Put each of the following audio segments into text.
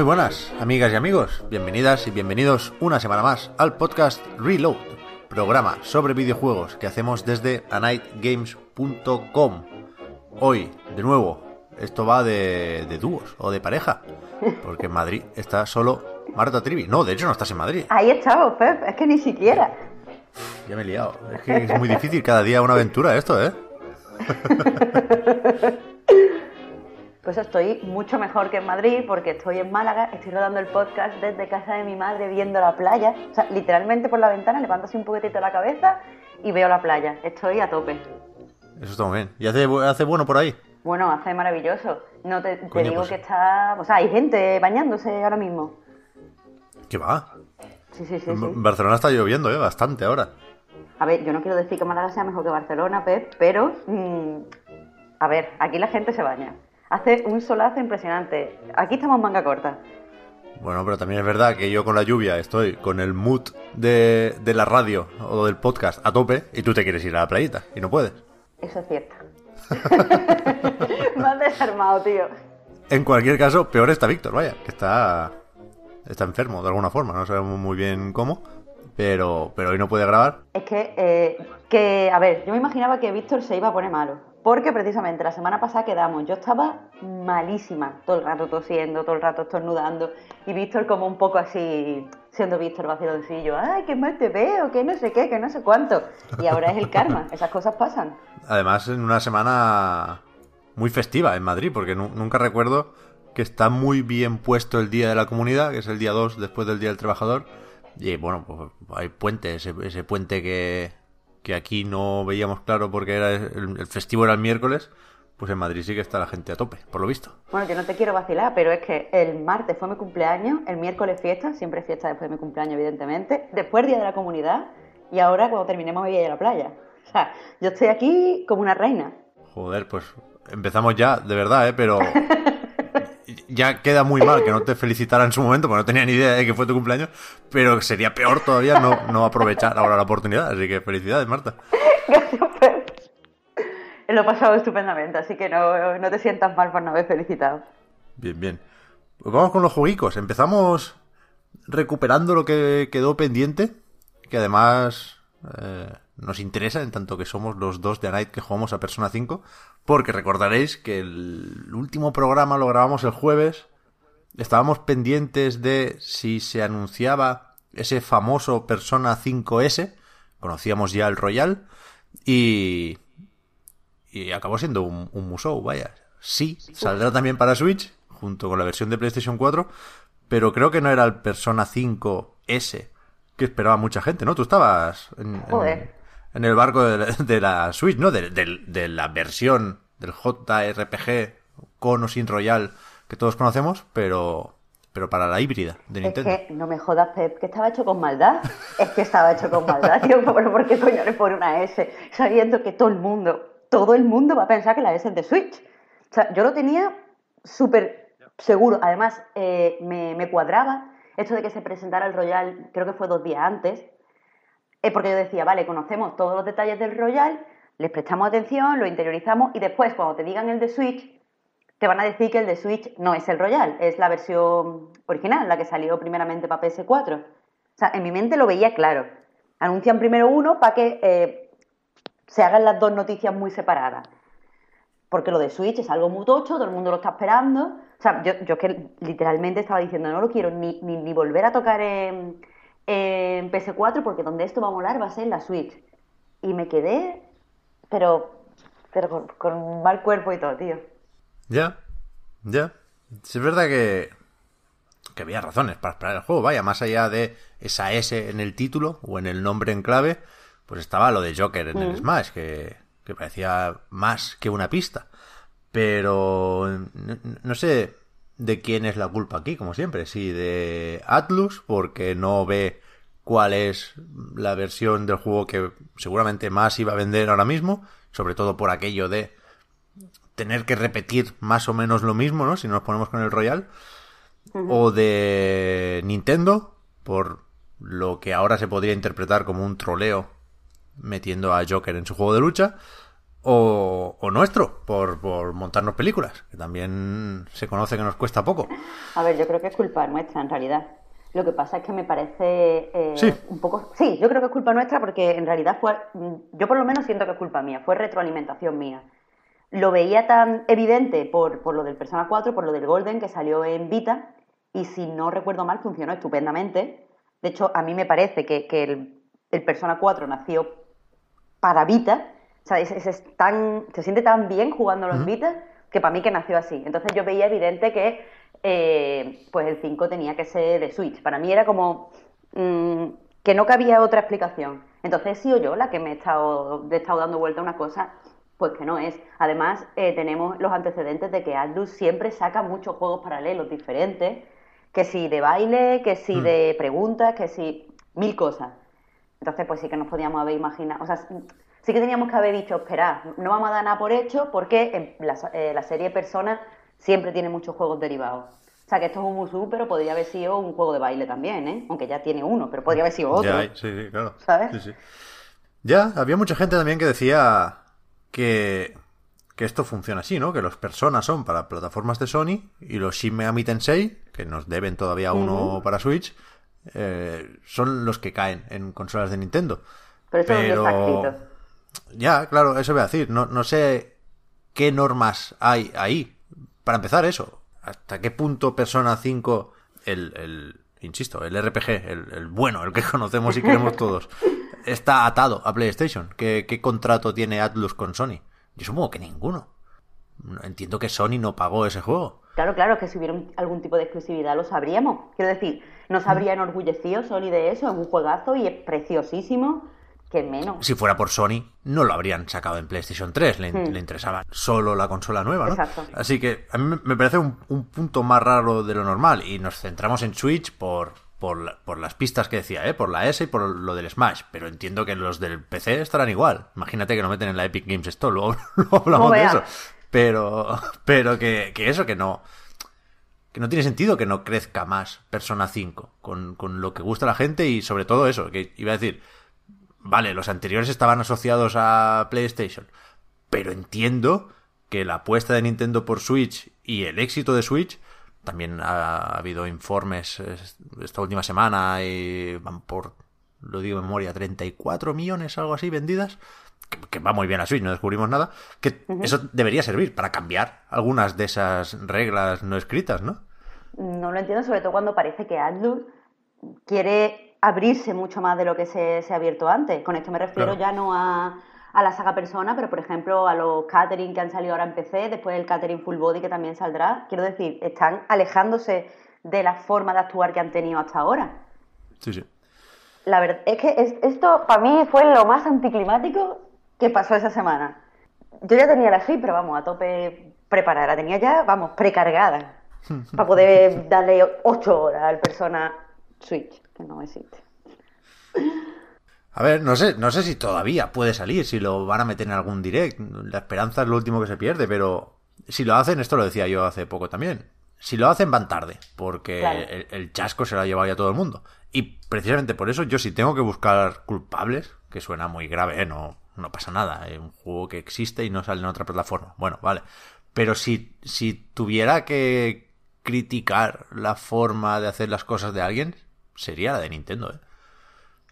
Muy buenas, amigas y amigos. Bienvenidas y bienvenidos una semana más al podcast Reload, programa sobre videojuegos que hacemos desde anightgames.com. Hoy, de nuevo, esto va de, de dúos o de pareja, porque en Madrid está solo Marta Trivi. No, de hecho no estás en Madrid. Ahí estamos, Pep, es que ni siquiera. Ya me he liado. Es que es muy difícil cada día una aventura esto, ¿eh? Pues estoy mucho mejor que en Madrid porque estoy en Málaga, estoy rodando el podcast desde casa de mi madre viendo la playa. O sea, literalmente por la ventana levanto así un poquitito la cabeza y veo la playa. Estoy a tope. Eso está muy bien. ¿Y hace, hace bueno por ahí? Bueno, hace maravilloso. No te, te Coño, digo pues- que está... O sea, hay gente bañándose ahora mismo. ¿Qué va? Sí, sí, sí. Barcelona está lloviendo, ¿eh? Bastante ahora. A ver, yo no quiero decir que Málaga sea mejor que Barcelona, Pep, pero... mm, a ver, aquí la gente se baña. Hace un solazo impresionante. Aquí estamos manga corta. Bueno, pero también es verdad que yo con la lluvia estoy con el mood de, de la radio o del podcast a tope y tú te quieres ir a la playita y no puedes. Eso es cierto. Me has desarmado, tío. En cualquier caso, peor está Víctor, vaya, que está, está enfermo de alguna forma, no sabemos muy bien cómo, pero, pero hoy no puede grabar. Es que, eh, que, a ver, yo me imaginaba que Víctor se iba a poner malo. Porque precisamente la semana pasada quedamos, yo estaba malísima, todo el rato tosiendo, todo el rato estornudando, y Víctor como un poco así, siendo Víctor vaciloncillo, ay, qué mal te veo, que no sé qué, que no sé cuánto. Y ahora es el karma, esas cosas pasan. Además, en una semana muy festiva en Madrid, porque nu- nunca recuerdo que está muy bien puesto el Día de la Comunidad, que es el día 2 después del Día del Trabajador. Y bueno, pues hay puente, ese, ese puente que, que aquí no veíamos claro porque era el, el festivo era el miércoles, pues en Madrid sí que está la gente a tope, por lo visto. Bueno, yo no te quiero vacilar, pero es que el martes fue mi cumpleaños, el miércoles fiesta, siempre fiesta después de mi cumpleaños, evidentemente, después Día de la Comunidad, y ahora cuando terminemos me voy a ir a la playa. O sea, yo estoy aquí como una reina. Joder, pues empezamos ya, de verdad, ¿eh? Pero ya queda muy mal que no te felicitara en su momento, porque no tenía ni idea de que fue tu cumpleaños, pero sería peor todavía no, no aprovechar ahora la oportunidad. Así que felicidades, Marta. Gracias. Lo he pasado estupendamente, así que no, no te sientas mal por no haber felicitado. Bien, bien. Pues vamos con los jueguicos. Empezamos recuperando lo que quedó pendiente, que además eh, nos interesa en tanto que somos los dos de A Night que jugamos a Persona 5, porque recordaréis que el último programa lo grabamos el jueves. Estábamos pendientes de si se anunciaba ese famoso Persona 5S, conocíamos ya el Royal, y, y acabó siendo un, un Musou, vaya. Sí, saldrá también para Switch, junto con la versión de PlayStation 4, pero creo que no era el Persona 5S que esperaba mucha gente, ¿no? Tú estabas en- Joder. En el barco de la, de la Switch, ¿no? De, de- de la versión del JRPG con o sin Royal que todos conocemos, pero, pero para la híbrida de Es Nintendo. que no me jodas, Pep, que estaba hecho con maldad. Es que estaba hecho con maldad, tío. Pero ¿por qué coño le pone una S? Sabiendo que todo el mundo, todo el mundo va a pensar que la S es de Switch. O sea, yo lo tenía súper seguro. Además, eh, me, me cuadraba esto de que se presentara el Royal, creo que fue dos días antes. Es porque yo decía, vale, conocemos todos los detalles del Royal, les prestamos atención, lo interiorizamos y después, cuando te digan el de Switch, te van a decir que el de Switch no es el Royal, es la versión original, la que salió primeramente para PS4. O sea, en mi mente lo veía claro. Anuncian primero uno para que eh, se hagan las dos noticias muy separadas. Porque lo de Switch es algo muy tocho, todo el mundo lo está esperando. O sea, yo, yo que literalmente estaba diciendo, no lo quiero ni, ni, ni volver a tocar en, en PS4 porque donde esto va a molar va a ser en la Switch. Y me quedé, pero, pero con, con mal cuerpo y todo, tío. Ya, ya. Es verdad que, que había razones para esperar el juego. Vaya, más allá de esa S en el título o en el nombre en clave, pues estaba lo de Joker en el. Smash, que, que parecía más que una pista. Pero no, no sé de quién es la culpa aquí, como siempre. Si de Atlus, porque no ve cuál es la versión del juego que seguramente más iba a vender ahora mismo, sobre todo por aquello de tener que repetir más o menos lo mismo, ¿no? Si nos ponemos con el Royal. O de Nintendo, por lo que ahora se podría interpretar como un troleo metiendo a Joker en su juego de lucha. O, o nuestro, por, por montarnos películas, que también se conoce que nos cuesta poco. A ver, yo creo que es culpa nuestra en realidad. Lo que pasa es que me parece eh, Sí. un poco... Sí, yo creo que es culpa nuestra porque en realidad fue... mm, Yo por lo menos siento que es culpa mía, fue retroalimentación mía. Lo veía tan evidente por, por lo del Persona 4, por lo del Golden que salió en Vita y si no recuerdo mal funcionó estupendamente. De hecho, a mí me parece que, que el, el Persona 4 nació para Vita. O sea, es, es- es tan, se siente tan bien jugándolo en Vita que para mí que nació así. Entonces yo veía evidente que eh, pues el 5 tenía que ser de Switch. Para mí era como mm, que no cabía otra explicación. Entonces he sido yo la que me he estado, he estado dando vuelta a una cosa pues que no es. Además, eh, tenemos los antecedentes de que Atlus siempre saca muchos juegos paralelos diferentes, que si de baile, que si de preguntas, que si mil cosas. Entonces, pues sí que nos podíamos haber imaginado, o sea, sí que teníamos que haber dicho, esperad, no vamos a dar nada por hecho porque en la, eh, la serie Persona siempre tiene muchos juegos derivados. O sea, que esto es un Musou, pero podría haber sido un juego de baile también, ¿eh? Aunque ya tiene uno, pero podría haber sido otro. Ya, sí, sí, claro. ¿Sabes? Sí, sí. Ya, había mucha gente también que decía que, que esto funciona así, ¿no? Que los personas son para plataformas de Sony y los Shin Megami Tensei, que nos deben todavía uno para Switch, eh, son los que caen en consolas de Nintendo. Pero eso es un Pero-. Ya, claro, eso voy a decir. No, no sé qué normas hay ahí. Para empezar, eso. ¿Hasta qué punto Persona 5, el, el insisto, el RPG, el, el bueno, el que conocemos y queremos todos, está atado a PlayStation? ¿Qué, qué contrato tiene Atlus con Sony? Yo supongo que ninguno. Entiendo que Sony no pagó ese juego. Claro, claro, que si hubiera algún tipo de exclusividad lo sabríamos. Quiero decir, nos habría enorgullecido Sony de eso, es un juegazo y es preciosísimo, que menos. Si fuera por Sony, no lo habrían sacado en PlayStation 3. Le, le interesaba solo la consola nueva, ¿no? Exacto. Así que a mí me- parece un, un punto más raro de lo normal. Y nos centramos en Switch por, por, la- por las pistas que decía, ¿eh? Por la S y por lo del Smash. Pero entiendo que los del PC estarán igual. Imagínate que lo meten en la Epic Games Store. Luego, luego hablamos de eso. Pero, pero que, que eso, que no que no tiene sentido que no crezca más Persona 5 con, con lo que gusta a la gente y sobre todo eso, que iba a decir, vale, los anteriores estaban asociados a PlayStation, pero entiendo que la apuesta de Nintendo por Switch y el éxito de Switch, también ha, habido informes esta última semana y van por, lo digo en memoria, 34 millones, algo así, vendidas, que, que va muy bien a Switch, no descubrimos nada, que eso debería servir para cambiar algunas de esas reglas no escritas, ¿no? No lo entiendo, sobre todo cuando parece que Atlus quiere abrirse mucho más de lo que se, se ha abierto antes. Con esto me refiero Claro. ya no a, a la saga Persona, pero por ejemplo a los catering que han salido ahora en PC, después el catering Full Body que también saldrá. Quiero decir, están alejándose de la forma de actuar que han tenido hasta ahora. Sí, sí. La verdad es que es- esto para mí fue lo más anticlimático que pasó esa semana. Yo ya tenía la pero vamos, a tope preparada. La tenía ya, vamos, precargada. para poder darle 8 horas al Persona Switch, que no existe. A ver, no sé, no sé si todavía puede salir, si lo van a meter en algún direct. La esperanza es lo último que se pierde, pero si lo hacen, esto lo decía yo hace poco también. Si lo hacen van tarde, porque Claro. el, el chasco se lo ha llevado ya todo el mundo. Y precisamente por eso yo si tengo que buscar culpables, que suena muy grave, ¿eh? no, no pasa nada, es un juego que existe y no sale en otra plataforma. Bueno, vale. Pero si, si tuviera que criticar la forma de hacer las cosas de alguien, sería la de Nintendo, ¿eh?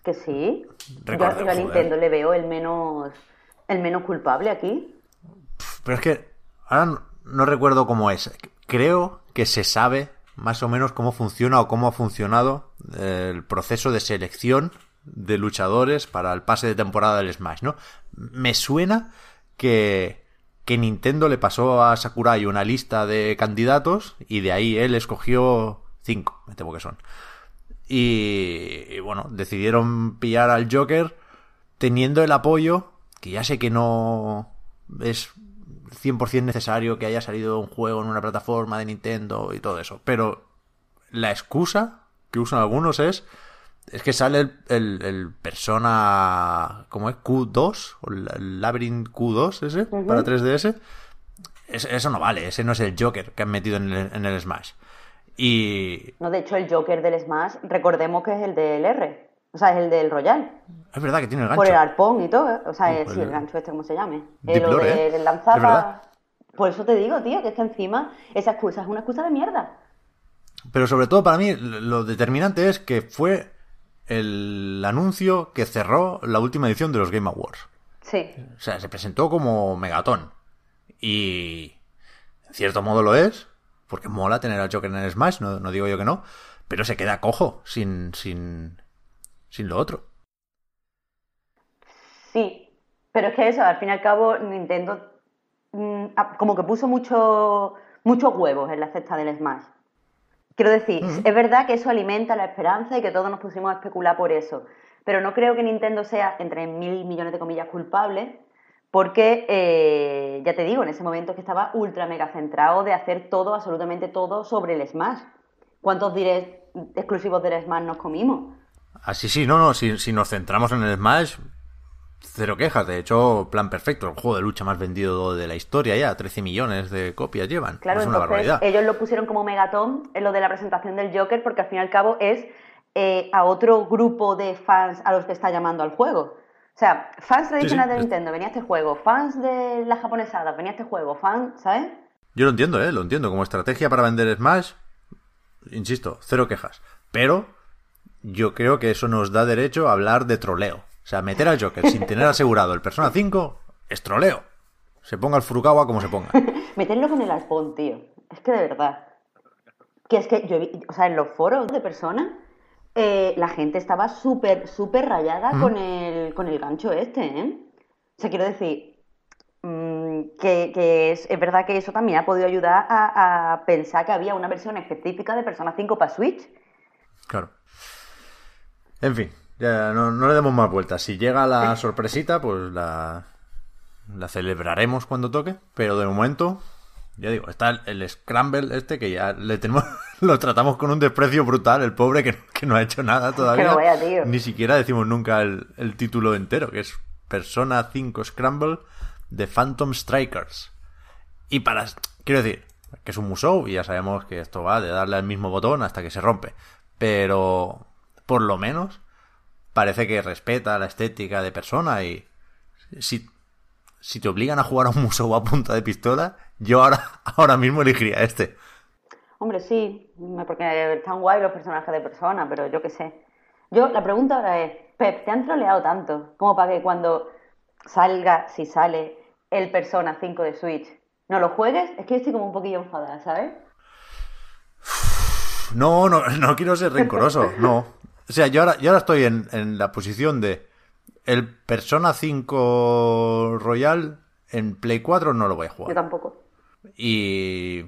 Que sí. Yo, Recordemos, yo a. Nintendo le veo el menos, el menos culpable aquí. Pero es que ahora no, no recuerdo cómo es. Creo que se sabe más o menos cómo funciona o cómo ha funcionado eh, el proceso de selección de luchadores para el pase de temporada del Smash, ¿no? Me suena que, que Nintendo le pasó a Sakurai una lista de candidatos y de ahí él escogió cinco, me temo que son. Y, y bueno, decidieron pillar al Joker teniendo el apoyo, que ya sé que no es 100% necesario que haya salido un juego en una plataforma de Nintendo y todo eso, pero la excusa que usan algunos es es que sale el, el, el Persona. ¿Cómo es? Q2? ¿O el Labyrinth Q2 ese? Para 3DS. Es, eso no vale, ese no es el Joker que han metido en el, en el Smash. Y. No, de hecho, el Joker del Smash, recordemos que es el del R. O sea, es el del Royal. Es verdad que tiene el gancho. Por el arpón y todo. ¿eh? O sea, Uf, sí, el- el gancho este, ¿cómo se llame? Deep Eh, lo ¿eh? del Es verdad. Por eso te digo, tío, que es que encima esa excusa es una excusa de mierda. Pero sobre todo para mí lo determinante es que fue el anuncio que cerró la última edición de los Game Awards. Sí. O sea, se presentó como Megatón. Y en cierto modo lo es, porque mola tener al Joker en el Smash, no, no digo yo que no, pero se queda cojo sin, sin, sin lo otro. Sí, pero es que eso, al fin y al cabo, Nintendo mm, ah, como que puso mucho, muchos huevos en la cesta del Smash. Quiero decir, es verdad que eso alimenta la esperanza y que todos nos pusimos a especular por eso, pero no creo que Nintendo sea, entre mil millones de comillas, culpable, porque, eh, ya te digo, en ese momento que estaba ultra mega centrado de hacer todo, absolutamente todo, sobre el Smash. ¿Cuántos direct exclusivos del Smash nos comimos? Así sí, no, no, si, si nos centramos en el Smash, cero quejas. De hecho, plan perfecto, el juego de lucha más vendido de la historia ya, 13 millones de copias llevan. Claro, es una entonces barbaridad. ellos lo pusieron como megatón en lo de la presentación del Joker porque al fin y al cabo es eh, a otro grupo de fans a los que está llamando al juego. O sea, fans tradicionales sí, de Nintendo, venía este juego, fans de las japonesadas, venía este juego, fans, ¿sabes? Yo lo entiendo, ¿eh? Lo entiendo. Como estrategia para vender Smash, insisto, cero quejas. Pero yo creo que eso nos da derecho a hablar de troleo. O sea, meter al Joker sin tener asegurado el Persona 5 es troleo. Se ponga el Furukawa como se ponga. Meterlo con el arpón, tío. Es que de verdad. Que es que yo, vi- o sea, en los foros de personas, eh, la gente estaba súper, súper rayada con, el, con el gancho este, ¿eh? O sea, quiero decir, mm, que, que es, es verdad que eso también ha podido ayudar a, a pensar que había una versión específica de Persona 5 para Switch. Claro. En fin, ya no, no le demos más vueltas. Si llega la sorpresita, pues la, la celebraremos cuando toque. Pero de momento, ya digo, está el, Scramble este que ya le tenemos, lo tratamos con un desprecio brutal, el pobre que, que no ha hecho nada todavía. vaya, tío. Ni siquiera decimos nunca el, el título entero, que es Persona 5 Scramble de Phantom Strikers. Y para, quiero decir, que es un musou y ya sabemos que esto va de darle al mismo botón hasta que se rompe. Pero, por lo menos, parece que respeta la estética de persona y si, si te obligan a jugar a un musou a punta de pistola, yo ahora, ahora mismo elegiría este. Hombre, sí, porque están guay los personajes de persona, pero yo qué sé. Yo, la pregunta ahora es, Pep, ¿te han troleado tanto como para que cuando salga, si sale, el Persona 5 de Switch, no lo juegues? Es que estoy como un poquillo enfadada, ¿sabes? No, no, no quiero ser rencoroso, no. O sea, yo ahora, yo ahora estoy en, en la posición de el Persona 5 Royal en Play 4 no lo voy a Yo jugar. tampoco. Y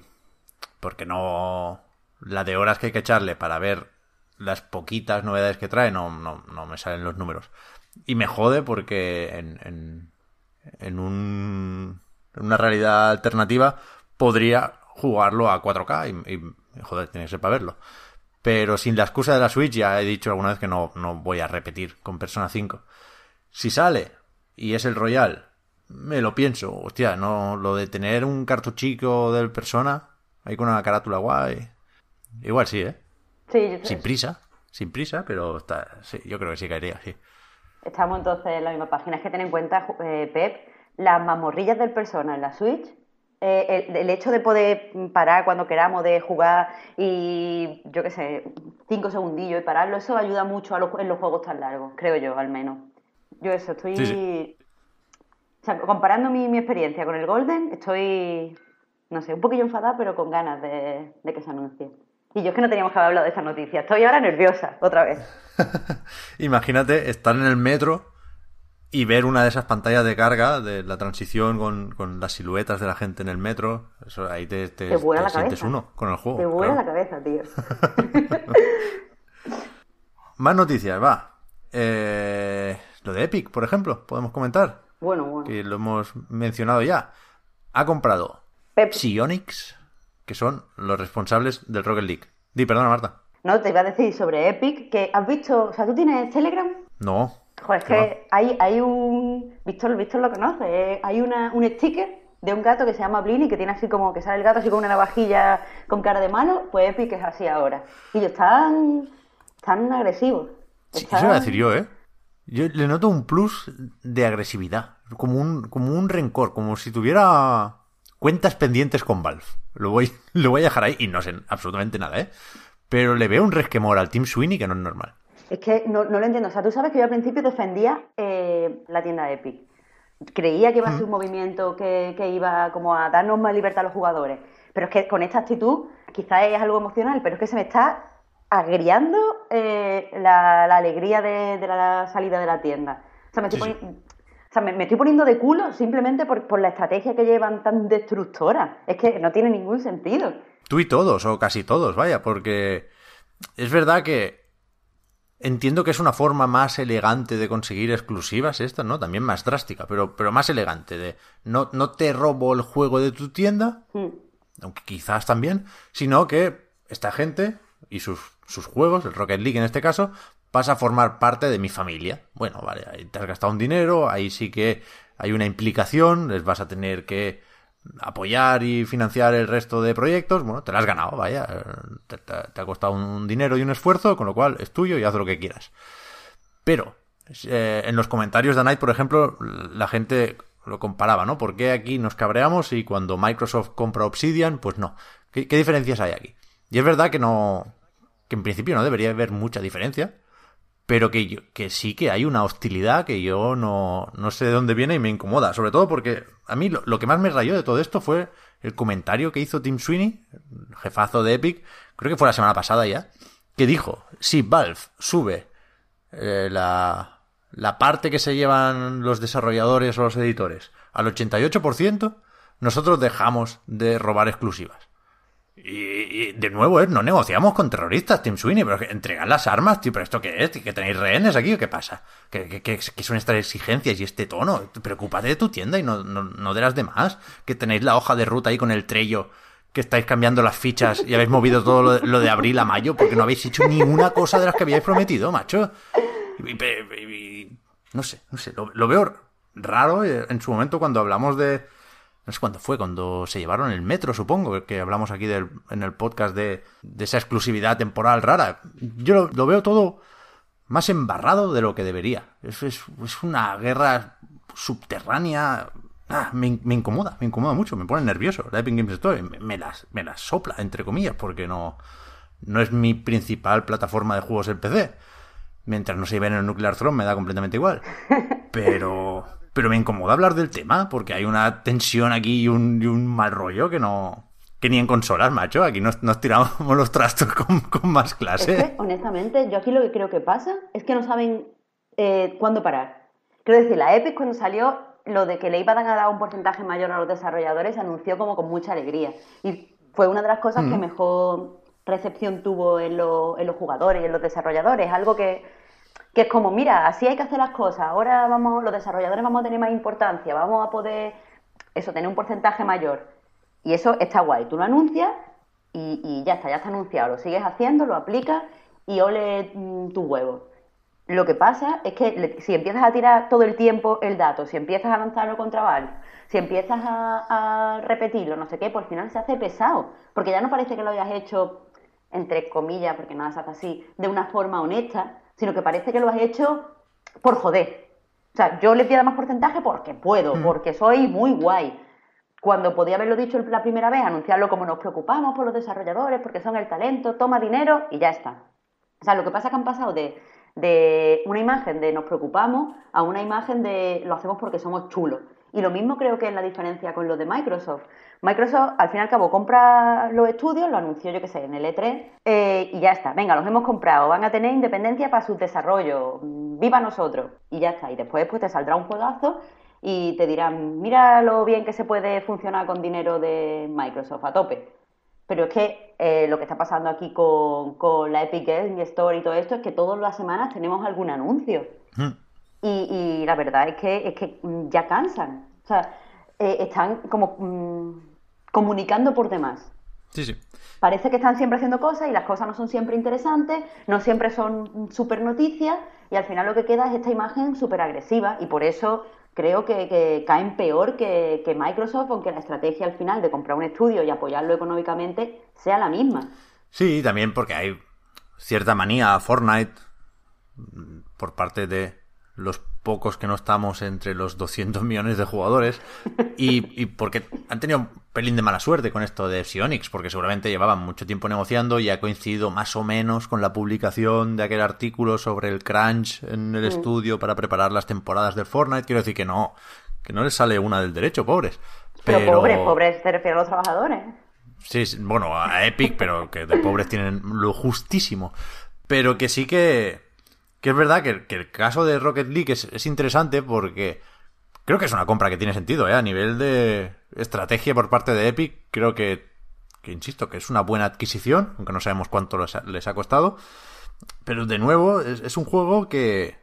porque no la de horas que hay que echarle para ver las poquitas novedades que trae no, no, no me salen los números. Y me jode porque en, en, en, un, en una realidad alternativa podría jugarlo a 4K y, y, joder, tiene que ser para verlo. Pero sin la excusa de la Switch ya he dicho alguna vez que no, no voy a repetir con Persona 5. Si sale y es el Royal, me lo pienso. Hostia, no, lo de tener un cartuchico del Persona ahí con una carátula guay. Igual sí, ¿eh? Sí, yo- Sin prisa, sin prisa, pero está, sí, yo creo que sí caería, sí. estamos entonces en la misma página. Es que ten en cuenta, eh, Pep, las mamorrillas del Persona en la Switch, eh, el, el hecho de poder parar cuando queramos, de jugar y, yo qué sé, cinco segundillos y pararlo, eso ayuda mucho a los, en los juegos tan largos, creo yo, al menos. Yo eso, estoy... Sí, sí. O sea, comparando mi, mi experiencia con el Golden, estoy, no sé, un poquillo enfadada, pero con ganas de, de que se anuncie. Y yo es que no teníamos que haber hablado de esta noticia. Estoy ahora nerviosa, otra vez. Imagínate estar en el metro Y ver una de esas pantallas de carga, de la transición con, con las siluetas de la gente en el metro, eso ahí te, te, Te vuela te la sientes uno con el juego. Te vuela claro. la cabeza, tío. Más noticias, va. Eh, lo de Epic, por ejemplo, podemos comentar, Bueno, bueno. que lo hemos mencionado ya. Ha comprado Psionics, que son los responsables del Rocket League. Di, perdona, Marta. no, te iba a decir sobre Epic, que has visto, o sea, ¿tú tienes Telegram? No. Joder, es ¿Qué que hay, hay un... Víctor, Víctor lo conoce, eh, hay una, un sticker de un gato que se llama Blini, que tiene así como, que sale el gato así con una navajilla con cara de malo, pues Epic es así ahora. Y ellos están, están agresivos. Sí, eso iba a decir yo, ¿eh? Yo le noto un plus de agresividad, como un, como un rencor, como si tuviera cuentas pendientes con Valve. Lo voy, lo voy a dejar ahí y no sé absolutamente nada, ¿eh? Pero le veo un resquemor al Team Sweeney que no es normal. Es que no, no lo entiendo. O sea, tú sabes que yo al principio defendía eh, la tienda Epic. Creía que iba a ser un movimiento que, que iba como a darnos más libertad a los jugadores. Pero es que con esta actitud, quizás es algo emocional, pero es que se me está agriando eh, la, la alegría de, de la salida de la tienda. O sea, me estoy, Sí, sí. poni- o sea, me, me estoy poniendo de culo simplemente por, por la estrategia que llevan tan destructora. Es que no tiene ningún sentido. Tú y todos, o casi todos, vaya, porque es verdad que entiendo que es una forma más elegante de conseguir exclusivas esta, ¿no? También más drástica, pero, pero más elegante de no, no te robo el juego de tu tienda, Mm. aunque quizás también, sino que esta gente y sus, sus juegos, el Rocket League en este caso, pasa a formar parte de mi familia. Bueno, vale, ahí te has gastado un dinero, ahí sí que hay una implicación, les vas a tener que apoyar y financiar el resto de proyectos, bueno, te lo has ganado, vaya, te, ha costado un dinero y un esfuerzo, con lo cual es tuyo y haz lo que quieras. Pero eh, en los comentarios de Night, por ejemplo, la gente lo comparaba, ¿no? ¿Por qué aquí nos cabreamos y cuando Microsoft compra Obsidian, pues no? ¿Qué, qué diferencias hay aquí? Y es verdad que no, que en principio no debería haber mucha diferencia, pero que, yo- que sí que hay una hostilidad que yo no, no sé de dónde viene y me incomoda. Sobre todo porque a mí lo, que más me rayó de todo esto fue el comentario que hizo Tim Sweeney, jefazo de Epic, creo que fue la semana pasada ya, que dijo, si Valve sube eh, la, la parte que se llevan los desarrolladores o los editores al 88%, nosotros dejamos de robar exclusivas. Y, de nuevo, ¿eh? no negociamos con terroristas, Tim Sweeney, pero que entregan las armas, tío, pero ¿esto qué es? ¿Que tenéis rehenes aquí o qué pasa? ¿Qué, qué, son estas exigencias y este tono? Preocúpate de tu tienda y no, no, no de las demás. Que tenéis la hoja de ruta ahí con el trello, que estáis cambiando las fichas y habéis movido todo lo de, abril a mayo porque no habéis hecho ni una cosa de las que habíais prometido, macho. No sé, no sé, lo, lo veo raro eh, en su momento cuando hablamos de... No sé cuándo fue, cuando se llevaron el metro, supongo, que hablamos aquí del- en el podcast de, de esa exclusividad temporal rara. Yo lo, lo veo todo más embarrado de lo que debería. Es, es, es una guerra subterránea. Ah, me, in- me incomoda, me incomoda mucho, me pone nervioso. La Epic Games Store me, me las, me las sopla, entre comillas, porque no, no es mi principal plataforma de juegos en PC. Mientras no se lleven el Nuclear Throne me da completamente igual. Pero, pero me incomoda hablar del tema porque hay una tensión aquí y un, y un mal rollo que no. Que ni en consolas, macho. Aquí nos, nos tiramos los trastos con, con más Es clase. que, honestamente, yo aquí lo que creo que pasa es que no saben eh, cuándo parar. Quiero decir, la Epic cuando salió, lo de que le iban a dar un porcentaje mayor a los desarrolladores se anunció como con mucha alegría. Y fue una de las cosas que mejor recepción tuvo en, lo- en los jugadores y en los desarrolladores. Algo que, que es como, mira, así hay que hacer las cosas. Ahora vamos, los desarrolladores vamos a tener más importancia, vamos a poder, eso, tener un porcentaje mayor. Y eso está guay. Tú lo anuncias y, ya está, ya está anunciado. Lo sigues haciendo, lo aplicas y ole mm, tu huevo. Lo que pasa es que si empiezas a tirar todo el tiempo el dato, si empiezas a lanzarlo contra Valve, si empiezas a, a repetirlo, no sé qué, pues al final se hace pesado. Porque ya no parece que lo hayas hecho, entre comillas, porque nada se hace así, de una forma honesta, sino que parece que lo has hecho por joder. O sea, yo le pido más porcentaje porque puedo, porque soy muy guay. Cuando podía haberlo dicho la primera vez, anunciarlo como nos preocupamos por los desarrolladores, porque son el talento, toma dinero y ya está. O sea, lo que pasa es que han pasado de, de una imagen de nos preocupamos a una imagen de lo hacemos porque somos chulos. Y lo mismo creo que es la diferencia con lo de Microsoft. Microsoft, al fin y al cabo, compra los estudios, lo anunció yo que sé, en el E3, eh, y ya está. Venga, los hemos comprado, van a tener independencia para su desarrollo, viva nosotros, y ya está. Y después pues, te saldrá un juegazo y te dirán, mira lo bien que se puede funcionar con dinero de Microsoft a tope. Pero es que eh, lo que está pasando aquí con, la Epic Games Store y todo esto es que todas las semanas tenemos algún anuncio. Hmm. Y, la verdad es que, es que mm, ya cansan. O sea, eh, están como mm, comunicando por demás. Sí, sí. Parece que están siempre haciendo cosas y las cosas no son siempre interesantes, no siempre son súper noticias y al final lo que queda es esta imagen súper agresiva y por eso creo que, caen peor que, Microsoft, aunque la estrategia al final de comprar un estudio y apoyarlo económicamente sea la misma. Sí, también porque hay cierta manía a Fortnite por parte de los pocos que no estamos entre los 200 millones de jugadores y, porque han tenido un pelín de mala suerte con esto de Sionix, porque seguramente llevaban mucho tiempo negociando y ha coincidido más o menos con la publicación de aquel artículo sobre el crunch en el mm. estudio para preparar las temporadas de Fortnite. Quiero decir que no, que no les sale una del derecho, pobres. Pero, pobres, pobres, te refieres a los trabajadores. Sí, bueno, a Epic, pero que de pobres tienen lo justísimo. Pero que sí que que es verdad que, el caso de Rocket League es, interesante porque creo que es una compra que tiene sentido, ¿eh? A nivel de estrategia por parte de Epic, creo que, que insisto, que es una buena adquisición, aunque no sabemos cuánto les ha, costado. Pero de nuevo, es, un juego que,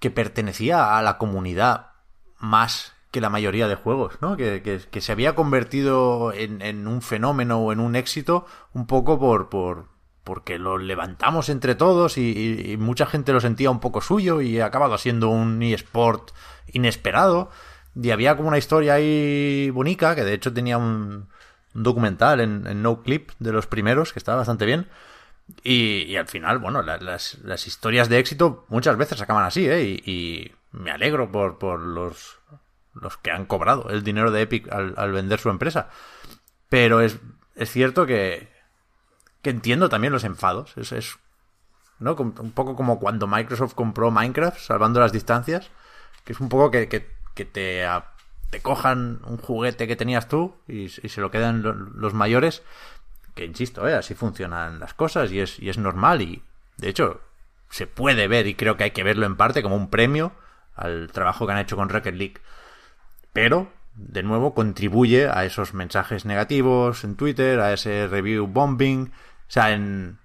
que pertenecía a la comunidad más que la mayoría de juegos, ¿no? Que, se había convertido en, en, un fenómeno o en un éxito un poco por, por, porque lo levantamos entre todos y, mucha gente lo sentía un poco suyo y ha acabado siendo un eSport inesperado. Y había como una historia ahí bonita, que de hecho tenía un, documental en, No Clip de los primeros, que estaba bastante bien. Y, al final, bueno, las, historias de éxito muchas veces acaban así, ¿eh? Y, me alegro por, los, que han cobrado el dinero de Epic al, vender su empresa. Pero es cierto que, que entiendo también los enfados. Es, es ¿no? un poco como cuando Microsoft compró Minecraft, salvando las distancias, que es un poco que, que, te, te cojan un juguete que tenías tú y, se lo quedan los mayores, que insisto, ¿eh? así funcionan las cosas y es, y es normal y de hecho se puede ver y creo que hay que verlo en parte como un premio al trabajo que han hecho con Rocket League. Pero, de nuevo, contribuye a esos mensajes negativos en Twitter, a ese review bombing, sea, en,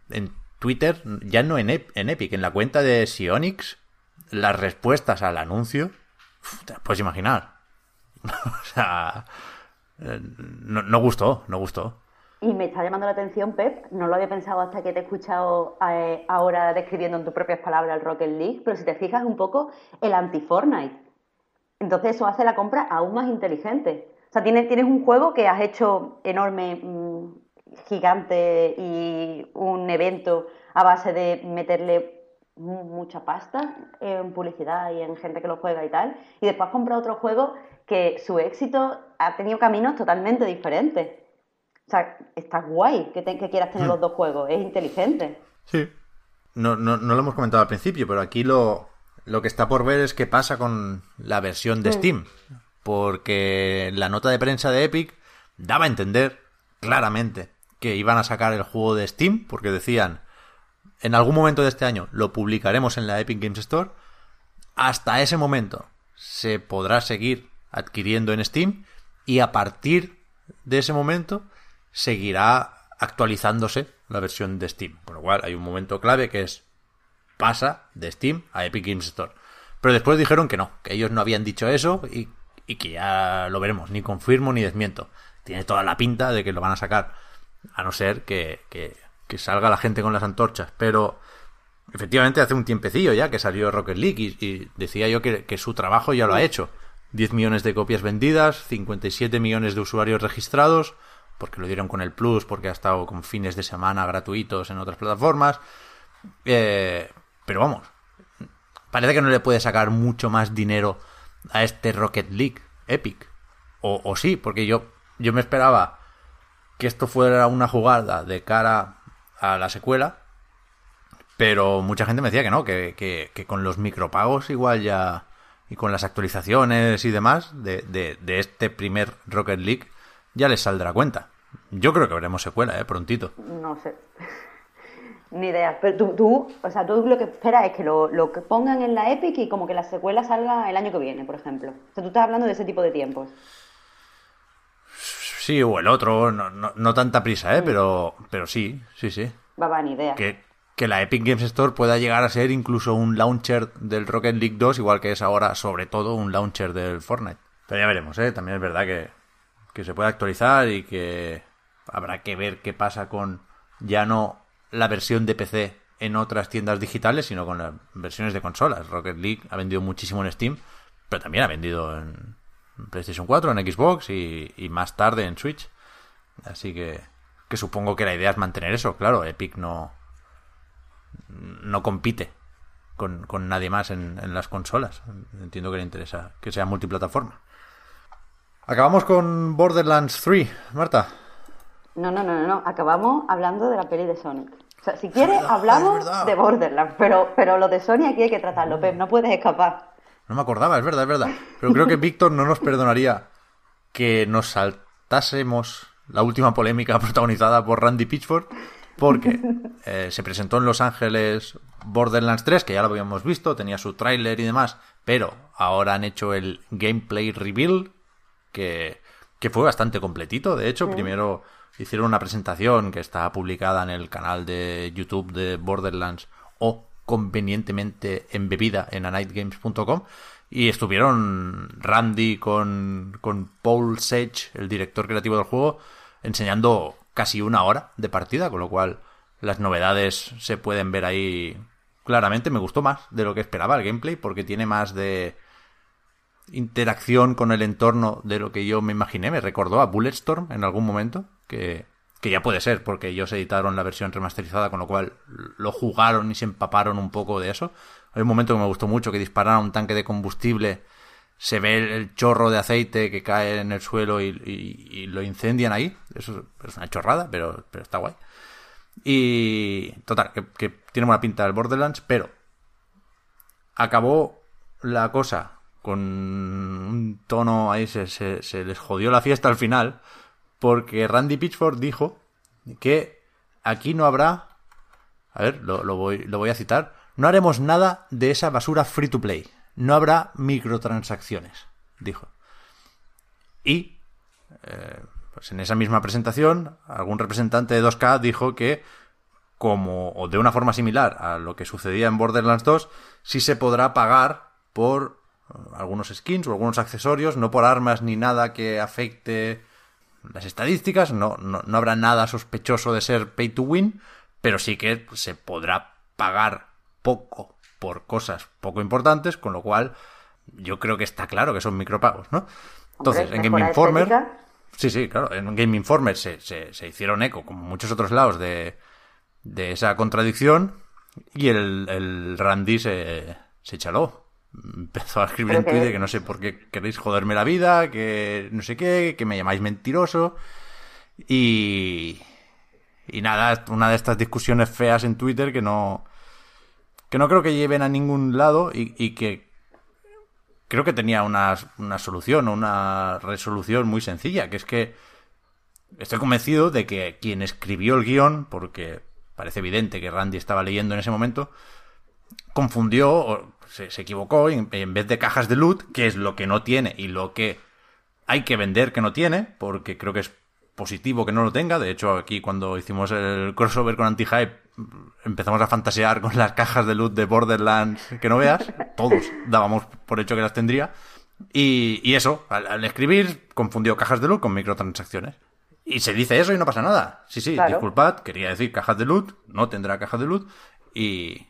Twitter, ya no en, en, Epic, en la cuenta de Sionix, las respuestas al anuncio, te puedes imaginar. o sea, eh, no, gustó, no gustó. Y me está llamando la atención, Pep, no lo había pensado hasta que te he escuchado eh, ahora describiendo en tus propias palabras el Rocket League, pero si te fijas un poco, el anti-Fortnite. Entonces eso hace la compra aún más inteligente. O sea, tienes, tienes un juego que has hecho enorme mm, gigante y un evento a base de meterle mucha pasta en publicidad y en gente que lo juega y tal, y después compra otro juego que su éxito ha tenido caminos totalmente diferentes. O sea, está guay que, que quieras tener los hmm. dos juegos, es inteligente. Sí. No, no, no, lo hemos comentado al principio, pero aquí lo, lo que está por ver es qué pasa con la versión de hmm. Steam. Porque la nota de prensa de Epic daba a entender claramente que iban a sacar el juego de Steam, porque decían, en algún momento de este año lo publicaremos en la Epic Games Store. Hasta ese momento se podrá seguir adquiriendo en Steam y a partir de ese momento seguirá actualizándose la versión de Steam. Con lo cual hay un momento clave que es pasa de Steam a Epic Games Store. Pero después dijeron que no, que ellos no habían dicho eso y, y que ya lo veremos, ni confirmo ni desmiento. Tiene toda la pinta de que lo van a sacar a no ser que, salga la gente con las antorchas. Pero efectivamente hace un tiempecillo ya que salió Rocket League y, decía yo que, su trabajo ya lo ha hecho. 10 millones de copias vendidas, 57 millones de usuarios registrados, porque lo dieron con el Plus, porque ha estado con fines de semana gratuitos en otras plataformas. Eh, pero vamos, parece que no le puede sacar mucho más dinero a este Rocket League Epic. O, o sí, porque yo, yo me esperaba que esto fuera una jugada de cara a la secuela, pero mucha gente me decía que no, que, con los micropagos igual ya, y con las actualizaciones y demás de, de, de este primer Rocket League, ya les saldrá cuenta. Yo creo que veremos secuela, ¿eh? Prontito. No sé. Ni idea. Pero tú, tú, o sea, tú lo que esperas es que lo, lo que pongan en la Epic y como que la secuela salga el año que viene, por ejemplo. O sea, tú estás hablando de ese tipo de tiempos. Sí, o el otro, no, no, no tanta prisa, ¿eh? Pero, pero sí, sí, sí. Va, va, ni idea. Que, que la Epic Games Store pueda llegar a ser incluso un launcher del Rocket League 2, igual que es ahora, sobre todo, un launcher del Fortnite. Pero ya veremos, ¿eh? También es verdad que, que se puede actualizar y que habrá que ver qué pasa con ya no la versión de PC en otras tiendas digitales, sino con las versiones de consolas. Rocket League ha vendido muchísimo en Steam, pero también ha vendido en PlayStation 4, en Xbox y, y más tarde en Switch. Así que, que supongo que la idea es mantener eso. Claro, Epic no, no compite con, con nadie más en, en, las consolas. Entiendo que le interesa que sea multiplataforma. Acabamos con Borderlands 3, Marta. No, no, no, no, no. Acabamos hablando de la peli de Sonic. O sea, si quieres, verdad, hablamos de Borderlands, pero, pero lo de Sony aquí hay que tratarlo, Pep, no puedes escapar. No me acordaba, es verdad, es verdad. Pero creo que Víctor no nos perdonaría que nos saltásemos la última polémica protagonizada por Randy Pitchford, porque eh, se presentó en Los Ángeles Borderlands 3, que ya lo habíamos visto, tenía su tráiler y demás, pero ahora han hecho el gameplay reveal, que, que fue bastante completito, de hecho, sí. primero hicieron una presentación que está publicada en el canal de YouTube de Borderlands o convenientemente embebida en anightgames.com y estuvieron Randy con, con Paul Sage, el director creativo del juego, enseñando casi una hora de partida, con lo cual las novedades se pueden ver ahí claramente. Me gustó más de lo que esperaba el gameplay porque tiene más de interacción con el entorno de lo que yo me imaginé. Me recordó a Bulletstorm en algún momento, que, que ya puede ser, porque ellos editaron la versión remasterizada, con lo cual lo jugaron y se empaparon un poco de eso. Hay un momento que me gustó mucho, que dispararon un tanque de combustible, se ve el chorro de aceite que cae en el suelo y, lo incendian ahí. Eso es una chorrada, pero, pero está guay. Y total, que, tiene buena pinta el Borderlands, pero acabó la cosa con un tono ahí, se, se les jodió la fiesta al final, porque Randy Pitchford dijo que aquí no habrá, a ver, lo, lo, voy, lo voy a citar, no haremos nada de esa basura free to play, no habrá microtransacciones, dijo. Y, eh, pues en esa misma presentación, algún representante de 2K dijo que, como, o de una forma similar a lo que sucedía en Borderlands 2, sí se podrá pagar por algunos skins o algunos accesorios, no por armas ni nada que afecte las estadísticas, no, no, no, habrá nada sospechoso de ser pay to win, pero sí que se podrá pagar poco por cosas poco importantes, con lo cual yo creo que está claro que son micropagos, ¿no? Entonces, en Game Informer... Sí, sí, claro, en Game Informer se, se, se hicieron eco, como muchos otros lados, de, de esa contradicción y el, el Randy se, se chaló empezó a escribir en Twitter que no sé por qué queréis joderme la vida, que no sé qué, que me llamáis mentiroso. Y. Y nada, una de estas discusiones feas en Twitter que no. que no creo que lleven a ningún lado y, y que creo que tenía una, una solución o una resolución muy sencilla, que es que estoy convencido de que quien escribió el guion, porque parece evidente que Randy estaba leyendo en ese momento, confundió, se, se equivocó, y en, en, vez de cajas de loot, que es lo que no tiene y lo que hay que vender que no tiene, porque creo que es positivo que no lo tenga. De hecho, aquí cuando hicimos el crossover con Anti-Hype, empezamos a fantasear con las cajas de loot de Borderlands que no veas. Todos dábamos por hecho que las tendría. Y, y eso, al, al, escribir, confundió cajas de loot con microtransacciones. Y se dice eso y no pasa nada. Sí, sí, claro. disculpad, quería decir cajas de loot, no tendrá cajas de loot. Y,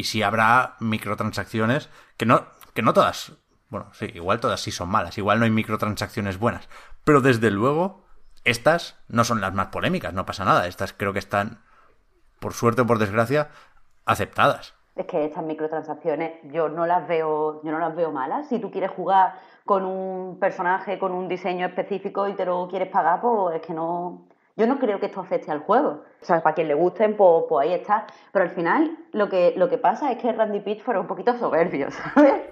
y sí habrá microtransacciones que no, que no todas, bueno, sí, igual todas sí son malas, igual no hay microtransacciones buenas, pero desde luego estas no son las más polémicas, no pasa nada, estas creo que están, por suerte o por desgracia, aceptadas. Es que estas microtransacciones yo no las veo, yo no las veo malas. Si tú quieres jugar con un personaje con un diseño específico y te lo quieres pagar, pues es que no, yo no creo que esto afecte al juego. O sea, para quien le gusten, pues, pues ahí está. Pero al final, lo que, lo que pasa es que Randy Pitchford es un poquito soberbio, ¿sabes?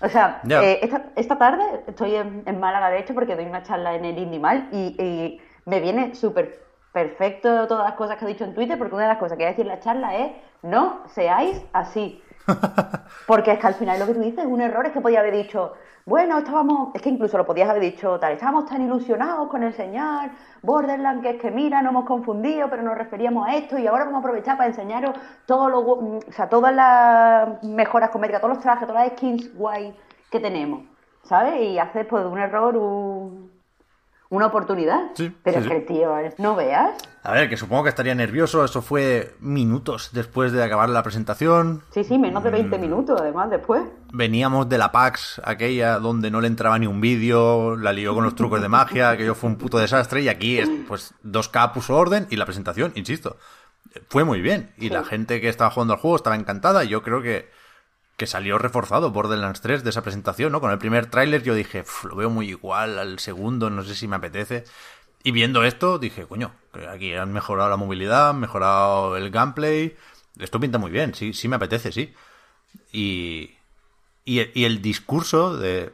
O sea, eh, esta, esta tarde estoy en, en Málaga, de hecho, porque doy una charla en el Indimal y, y me viene súper perfecto todas las cosas que he dicho en Twitter, porque una de las cosas que voy a decir en la charla es no seáis así. Porque es que al final lo que tú dices es un error, es que podía haber dicho, bueno, estábamos, es que incluso lo podías haber dicho tal, estábamos tan ilusionados con enseñar Borderlands, que es que mira, no hemos confundido, pero nos referíamos a esto y ahora vamos a aprovechar para enseñaros todo lo, gu- o sea, todas las mejoras cosméticas, todos los trajes, todas las skins guay que tenemos, ¿sabes? Y hacer pues de un error un- una oportunidad. Sí, pero sí, es que, tío, no veas. A ver, que supongo que estaría nervioso. Eso fue minutos después de acabar la presentación. Sí, sí, menos de Mm. 20 minutos además después. Veníamos de la PAX, aquella donde no le entraba ni un vídeo, la lió con los trucos de magia, que yo fue un puto desastre, y aquí, es, pues, 2K puso orden y la presentación, insisto, fue muy bien. Y Sí. la gente que estaba jugando al juego estaba encantada, y yo creo que, que salió reforzado Borderlands 3 de esa presentación, ¿no? Con el primer tráiler yo dije, "Uf, lo veo muy igual al segundo, no sé si me apetece. Y viendo esto, dije, coño, que aquí han mejorado la movilidad, han mejorado el gameplay. Esto pinta muy bien, sí, sí me apetece, sí. Y, y, y el discurso de.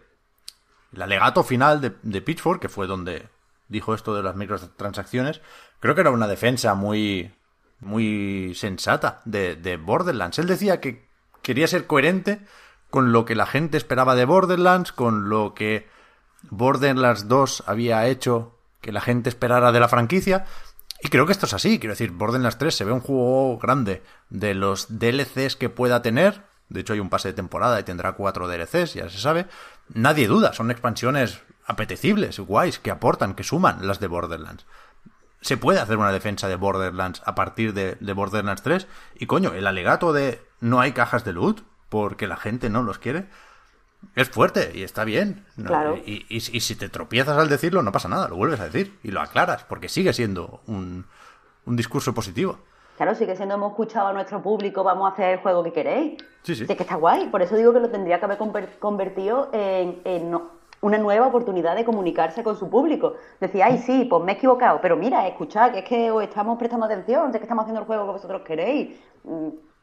El alegato final de, de Pitchfork, que fue donde dijo esto de las microtransacciones, creo que era una defensa muy. muy sensata de, de Borderlands. Él decía que quería ser coherente con lo que la gente esperaba de Borderlands, con lo que Borderlands 2 había hecho que la gente esperara de la franquicia. Y creo que esto es así. Quiero decir, Borderlands 3 se ve un juego grande de los DLCs que pueda tener. De hecho, hay un pase de temporada y tendrá cuatro DLCs, ya se sabe. Nadie duda, son expansiones apetecibles, guays, que aportan, que suman las de Borderlands. Se puede hacer una defensa de Borderlands a partir de, de Borderlands 3. Y coño, el alegato de no hay cajas de loot porque la gente no los quiere. Es fuerte y está bien. No, Claro. y, y- y si te tropiezas al decirlo, no pasa nada, lo vuelves a decir y lo aclaras, porque sigue siendo un, un discurso positivo. Claro, sí que siendo hemos escuchado a nuestro público, vamos a hacer el juego que queréis. Sí, sí. Es que está guay. Por eso digo que lo tendría que haber conver- convertido en, en no- una nueva oportunidad de comunicarse con su público. Decía, ay, sí, pues me he equivocado. Pero mira, escuchad, que es que os estamos prestando atención, de que estamos haciendo el juego que vosotros queréis.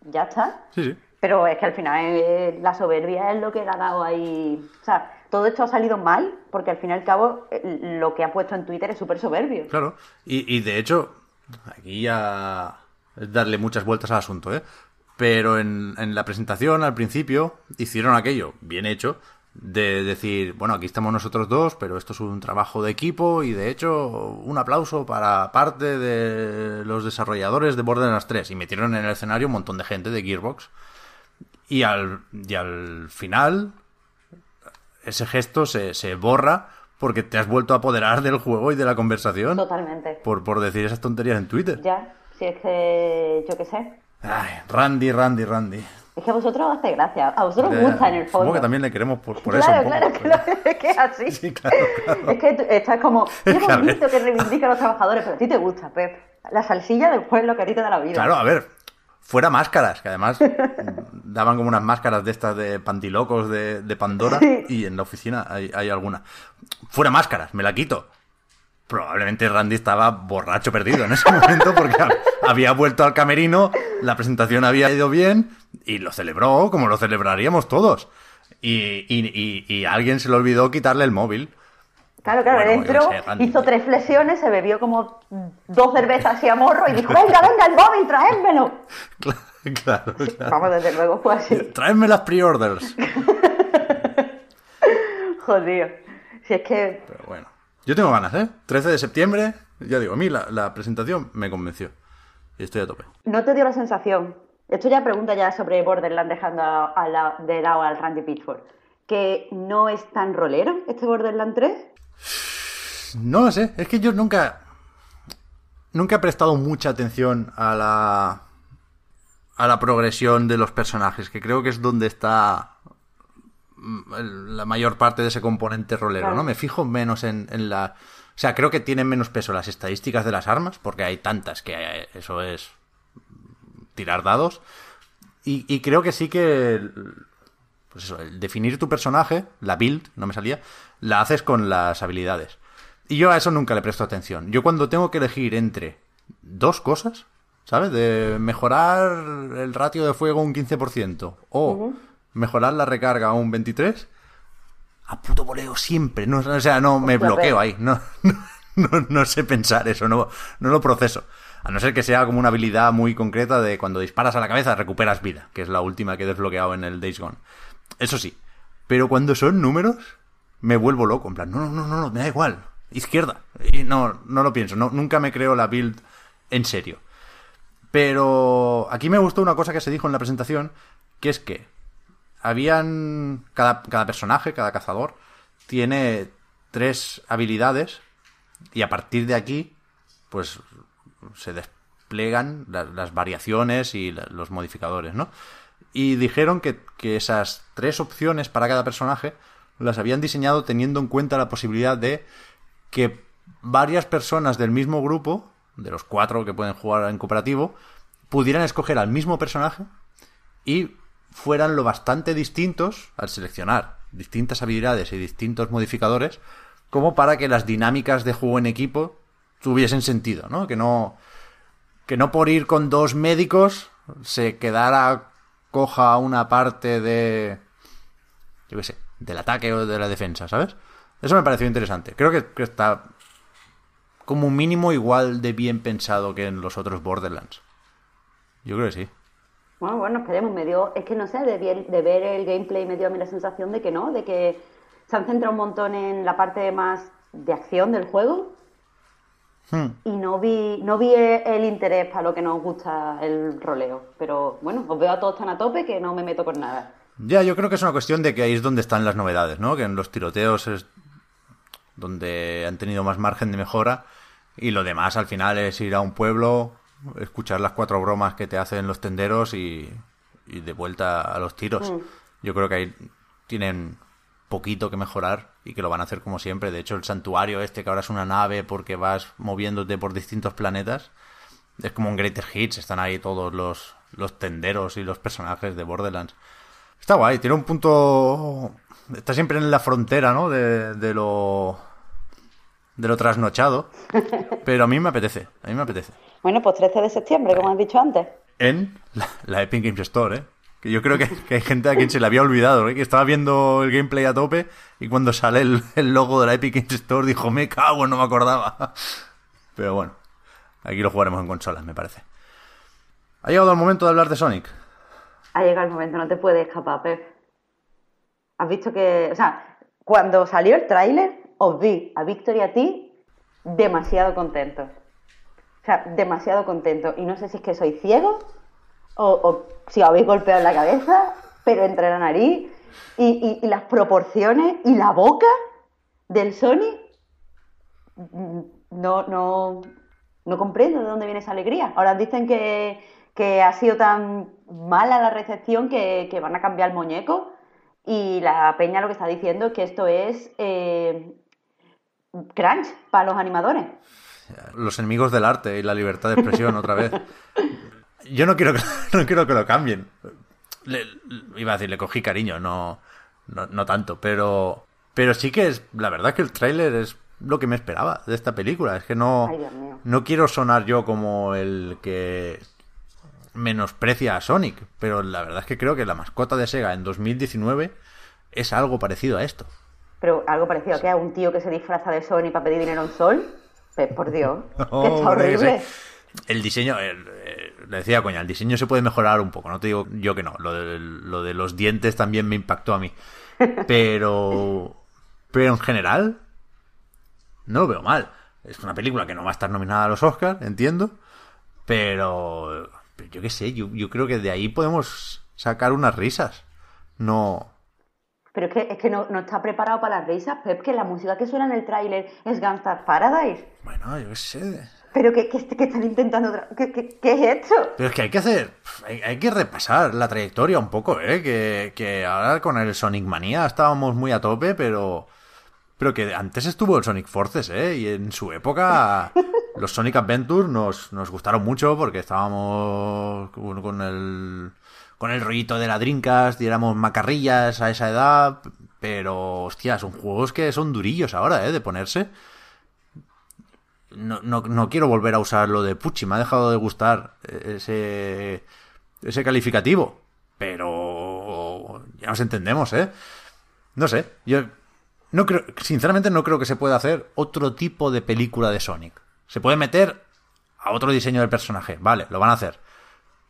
Ya está. Sí, sí. Pero es que al final eh, la soberbia es lo que le ha dado ahí. O sea, todo esto ha salido mal, porque al fin y al cabo eh, lo que ha puesto en Twitter es súper soberbio. Claro. Y, y de hecho, aquí ya es darle muchas vueltas al asunto, ¿eh? Pero en, en la presentación, al principio, hicieron aquello, bien hecho, de decir, bueno, aquí estamos nosotros dos, pero esto es un trabajo de equipo y de hecho un aplauso para parte de los desarrolladores de Borderlands 3. Y metieron en el escenario un montón de gente de Gearbox. Y al, y al final, ese gesto se, se borra porque te has vuelto a apoderar del juego y de la conversación Totalmente. por, por decir esas tonterías en Twitter. Ya, si es que, yo qué sé. Ay, Randy, Randy, Randy. Es que a vosotros os hace gracia, a vosotros os gusta en el Supongo fondo. que también le queremos por, por claro, eso. un poco, claro, claro, es que es así. Sí, claro, claro. Es que estás como, qué bonito que reivindica a los trabajadores, pero a ti te gusta, Pep. La salsilla del pueblo que a ti te da la vida. Claro, a ver, fuera máscaras, que además daban como unas máscaras de estas de pantilocos de, de Pandora Sí. y en la oficina hay, hay alguna. Fuera máscaras, me la quito. Probablemente Randy estaba borracho perdido en ese momento porque había vuelto al camerino, la presentación había ido bien y lo celebró como lo celebraríamos todos. Y, y, y- y a alguien se le olvidó quitarle el móvil. Claro, claro, Bueno, entró, sé, hizo tres flexiones, se bebió como dos cervezas y a morro y dijo, venga, venga, el móvil, traédmelo. Claro, claro. Vamos, desde luego fue así. Traedme las pre-orders. Jodido. Si es que, Pero bueno. Yo tengo ganas, ¿eh? 13 de septiembre, ya digo, a mí la, la presentación me convenció. Estoy a tope. ¿no te dio la sensación? Esto ya pregunta ya sobre Borderlands dejando a, a la- de lado al Randy Pitchford. ¿Que no es tan rolero este Borderlands 3? No lo sé, es que yo nunca. Nunca he prestado mucha atención a la. a la progresión de los personajes, que creo que es donde está mm, la mayor parte de ese componente rolero, Claro. ¿no? Me fijo menos en, en la. O sea, creo que tienen menos peso las estadísticas de las armas, porque hay tantas que eh, eso es tirar dados. Y, y creo que sí que. el- Pues eso, el definir tu personaje, la build, no me salía, la haces con las habilidades. Y yo a eso nunca le presto atención. Yo cuando tengo que elegir entre dos cosas, ¿sabes? De mejorar el ratio de fuego un 15% o mejorar la recarga a un 23%, a puto voleo siempre. No, o sea, no me bloqueo ahí. No, no, no, sé pensar eso, no, no lo proceso. A no ser que sea como una habilidad muy concreta de cuando disparas a la cabeza recuperas vida, que es la última que he desbloqueado en el Days Gone. Eso sí. Pero cuando son números, me vuelvo loco. En plan, no, no, no, no, me da igual. Izquierda. Y no, no lo pienso. No, nunca me creo la build en serio. Pero aquí me gustó una cosa que se dijo en la presentación, que es que habían. Cada, cada personaje, cada cazador, tiene tres habilidades. Y a partir de aquí, pues se desplegan las, variaciones y los modificadores, ¿no? Y dijeron que, que esas tres opciones para cada personaje las habían diseñado teniendo en cuenta la posibilidad de que varias personas del mismo grupo, de los cuatro que pueden jugar en cooperativo, pudieran escoger al mismo personaje y fueran lo bastante distintos al seleccionar distintas habilidades y distintos modificadores como para que las dinámicas de juego en equipo tuviesen sentido, ¿no? Que no que no por ir con dos médicos se quedara coja una parte de yo qué sé, del ataque o de la defensa, ¿sabes? Eso me pareció interesante. Creo que, está como un mínimo igual de bien pensado que en los otros Borderlands. Yo creo que sí. Bueno, bueno, esperemos. Me dio, es que no sé, de, de ver el gameplay me dio a mí la sensación de que no, de que se han centrado un montón en la parte más de acción del juego. Hmm. Y no vi, no vi el interés para lo que nos gusta el roleo. Pero bueno, os veo a todos tan a tope que no me meto con nada. Ya, yo creo que es una cuestión de que ahí es donde están las novedades, ¿no? Que en los tiroteos es donde han tenido más margen de mejora y lo demás al final es ir a un pueblo, escuchar las cuatro bromas que te hacen los tenderos y, de vuelta a los tiros. Mm. Yo creo que ahí tienen poquito que mejorar y que lo van a hacer como siempre. De hecho, el santuario este, que ahora es una nave porque vas moviéndote por distintos planetas, es como un Greater Hits. Están ahí todos los, los tenderos y los personajes de Borderlands. Está guay, tiene un punto. Está siempre en la frontera, ¿no? De, de lo. de lo trasnochado. Pero a mí me apetece, a mí me apetece. Bueno, pues 13 de septiembre, como has dicho antes. En la, Epic Games Store, ¿eh? Que yo creo que, hay gente a quien se le había olvidado, ¿eh? Que estaba viendo el gameplay a tope y cuando sale el, el logo de la Epic Games Store dijo, me cago, no me acordaba. Pero bueno, aquí lo jugaremos en consolas, me parece. Ha llegado el momento de hablar de Sonic ha llegado el momento, no te puedes escapar, Pep. Has visto que, o sea, cuando salió el tráiler, os vi a Víctor y a ti demasiado contentos. O sea, demasiado contentos. Y no sé si es que soy ciego o, si os habéis golpeado la cabeza, pero entre la nariz y, las proporciones y la boca del Sony, no, no, no comprendo de dónde viene esa alegría. Ahora dicen que, que ha sido tan mala la recepción que, van a cambiar el muñeco y la peña lo que está diciendo es que esto es eh, crunch para los animadores. Los enemigos del arte y la libertad de expresión otra vez. Yo no quiero que, no quiero que lo cambien. iba a decir, le cogí cariño, no, no, tanto, pero, pero sí que es, la verdad que el tráiler es lo que me esperaba de esta película. Es que no, no quiero sonar yo como el que menosprecia a Sonic, pero la verdad es que creo que la mascota de Sega en 2019 es algo parecido a esto. Pero algo parecido a que a un tío que se disfraza de Sonic para pedir dinero a un sol. Por Dios, que está horrible. El diseño, le decía coña, el diseño se puede mejorar un poco, no te digo yo que no, lo de, lo de los dientes también me impactó a mí. Pero, pero en general, no lo veo mal. Es una película que no va a estar nominada a los Oscars, entiendo, pero yo qué sé, yo, creo que de ahí podemos sacar unas risas. No. Pero es que, es que no, está preparado para las risas, Pep, que la música que suena en el tráiler es Gangsta Paradise. Bueno, yo qué sé. Pero que, están intentando... ¿Qué, es esto? Pero es que hay que hacer... Hay, que repasar la trayectoria un poco, ¿eh? Que, que ahora con el Sonic Manía estábamos muy a tope, pero... Pero que antes estuvo el Sonic Forces, ¿eh? Y en su época los Sonic Adventure nos, nos gustaron mucho porque estábamos con el con el rollito de la Dreamcast y éramos macarrillas a esa edad, pero hostia, son juegos que son durillos ahora, ¿eh? De ponerse. No, no, no quiero volver a usar lo de Pucci, me ha dejado de gustar ese, ese calificativo, pero ya nos entendemos, ¿eh? No sé, yo no creo, sinceramente no creo que se pueda hacer otro tipo de película de Sonic. Se puede meter a otro diseño del personaje, vale, lo van a hacer.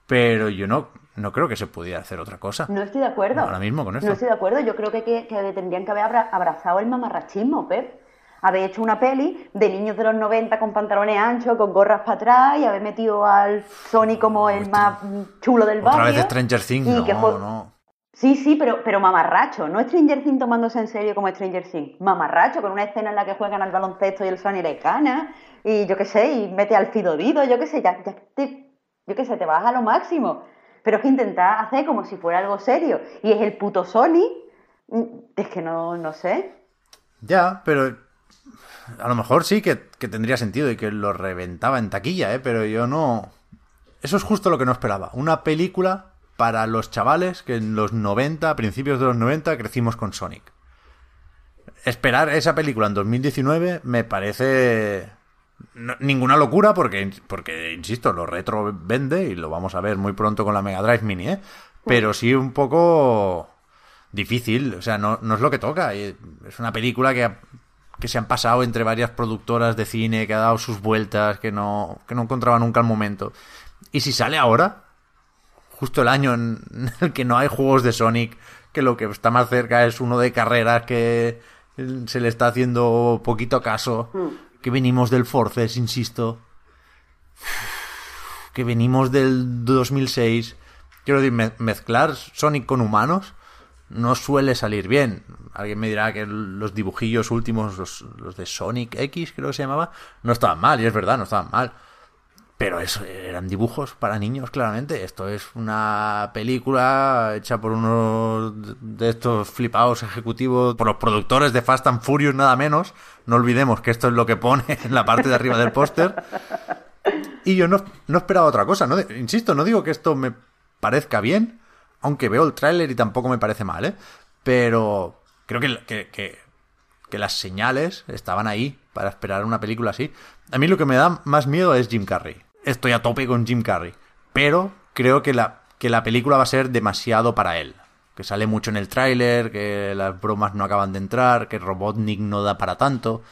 Pero yo no, no creo que se pudiera hacer otra cosa. No estoy de acuerdo. Ahora mismo con esto. No estoy de acuerdo. Yo creo que, que, que tendrían que haber abra- abrazado el mamarrachismo, Pep. Haber hecho una peli de niños de los 90 con pantalones anchos, con gorras para atrás y haber metido al Sony como el más chulo del barrio. Otra vez Stranger Things, y no, que fue- no. Sí, sí, pero, pero mamarracho. No Stranger Things tomándose en serio como Stranger Things. Mamarracho, con una escena en la que juegan al baloncesto y el Sony le gana. Y yo qué sé, y mete al Fidodido, yo qué sé, ya, ya te, yo qué sé, te vas a lo máximo. Pero es que intentar hacer como si fuera algo serio. Y es el puto Sony. mm, Es que no, no sé. Ya, pero a lo mejor sí que, que tendría sentido y que lo reventaba en taquilla, ¿eh? Pero yo no... Eso es justo lo que no esperaba. Una película para los chavales que en los 90, a principios de los 90, crecimos con Sonic. Esperar esa película en 2019 me parece no- ninguna locura porque, porque, insisto, lo retro vende y lo vamos a ver muy pronto con la Mega Drive Mini, ¿eh? Pero sí un poco difícil, o sea, no, no es lo que toca. y Es una película que, ha- que se han pasado entre varias productoras de cine, que ha dado sus vueltas, que no, que no encontraba nunca el momento. Y si sale ahora, justo el año en el que no hay juegos de Sonic, que lo que está más cerca es uno de carreras que se le está haciendo poquito caso, que venimos del Forces, insisto, que venimos del 2006. Quiero decir, me- mezclar Sonic con humanos no suele salir bien. Alguien me dirá que los dibujillos últimos, los, los de Sonic X, creo que se llamaba, no estaban mal, y es verdad, no estaban mal. Pero eso eran dibujos para niños, claramente. Esto es una película hecha por unos de estos flipados ejecutivos, por los productores de Fast and Furious, nada menos. No olvidemos que esto es lo que pone en la parte de arriba del póster. Y yo no, no esperaba otra cosa. No, insisto, no digo que esto me parezca bien, aunque veo el tráiler y tampoco me parece mal, ¿eh? Pero creo que, que, que, que las señales estaban ahí para esperar una película así. A mí lo que me da más miedo es Jim Carrey. Estoy a tope con Jim Carrey. Pero creo que la, que la película va a ser demasiado para él. Que sale mucho en el tráiler, que las bromas no acaban de entrar, que Robotnik no da para tanto.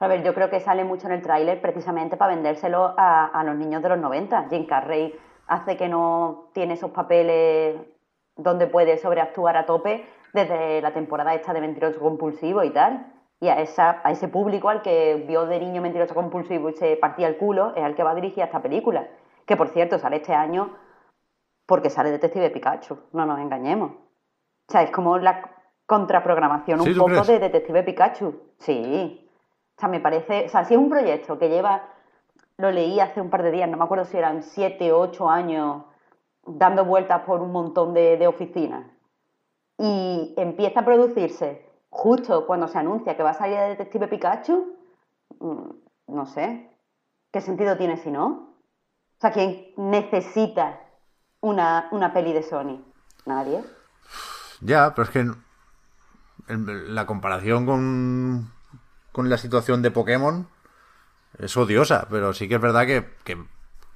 A ver, yo creo que sale mucho en el tráiler precisamente para vendérselo a, a los niños de los 90. Jim Carrey hace que no tiene esos papeles donde puede sobreactuar a tope desde la temporada esta de Mentiroso Compulsivo y tal. Y a, esa, a ese público al que vio de niño Mentiroso Compulsivo y se partía el culo es al que va dirigida esta película. Que por cierto sale este año porque sale Detective Pikachu, no nos engañemos. O sea, es como la contraprogramación ¿Sí, un poco crees? de Detective Pikachu. Sí. O sea, me parece. O sea, si es un proyecto que lleva. Lo leí hace un par de días, no me acuerdo si eran siete o ocho años dando vueltas por un montón de, de oficinas. Y empieza a producirse justo cuando se anuncia que va a salir de Detective Pikachu. mm, No sé. ¿Qué sentido tiene si no? O sea, ¿quién necesita una, una peli de Sony? Nadie. Ya, pero es que la comparación con, con la situación de Pokémon es odiosa, pero sí que es verdad que, que,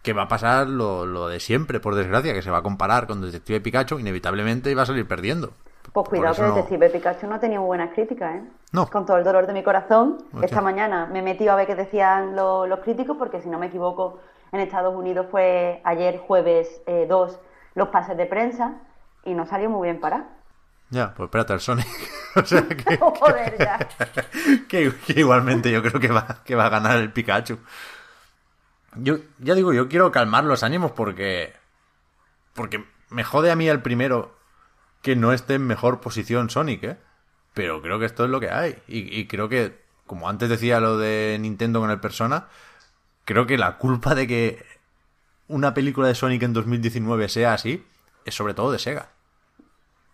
que va a pasar lo, lo de siempre, por desgracia, que se va a comparar con Detective Pikachu inevitablemente y va a salir perdiendo. Pues cuidado que no- Detective Pikachu no ha tenido buenas críticas, ¿eh? No. Con todo el dolor de mi corazón. Esta mañana me he metido a ver qué decían lo- los críticos, porque si no me equivoco, en Estados Unidos fue ayer jueves eh, 2 los pases de prensa y no salió muy bien para. Ya, pues espérate al Sonic. o sea que, Joder, ya. que, que igualmente yo creo que va, que va a ganar el Pikachu. Yo, ya digo, yo quiero calmar los ánimos porque. Porque me jode a mí el primero que no esté en mejor posición Sonic, ¿eh? Pero creo que esto es lo que hay. Y, creo que, como antes decía lo de Nintendo con el Persona, creo que la culpa de que una película de Sonic en 2019 sea así es sobre todo de Sega.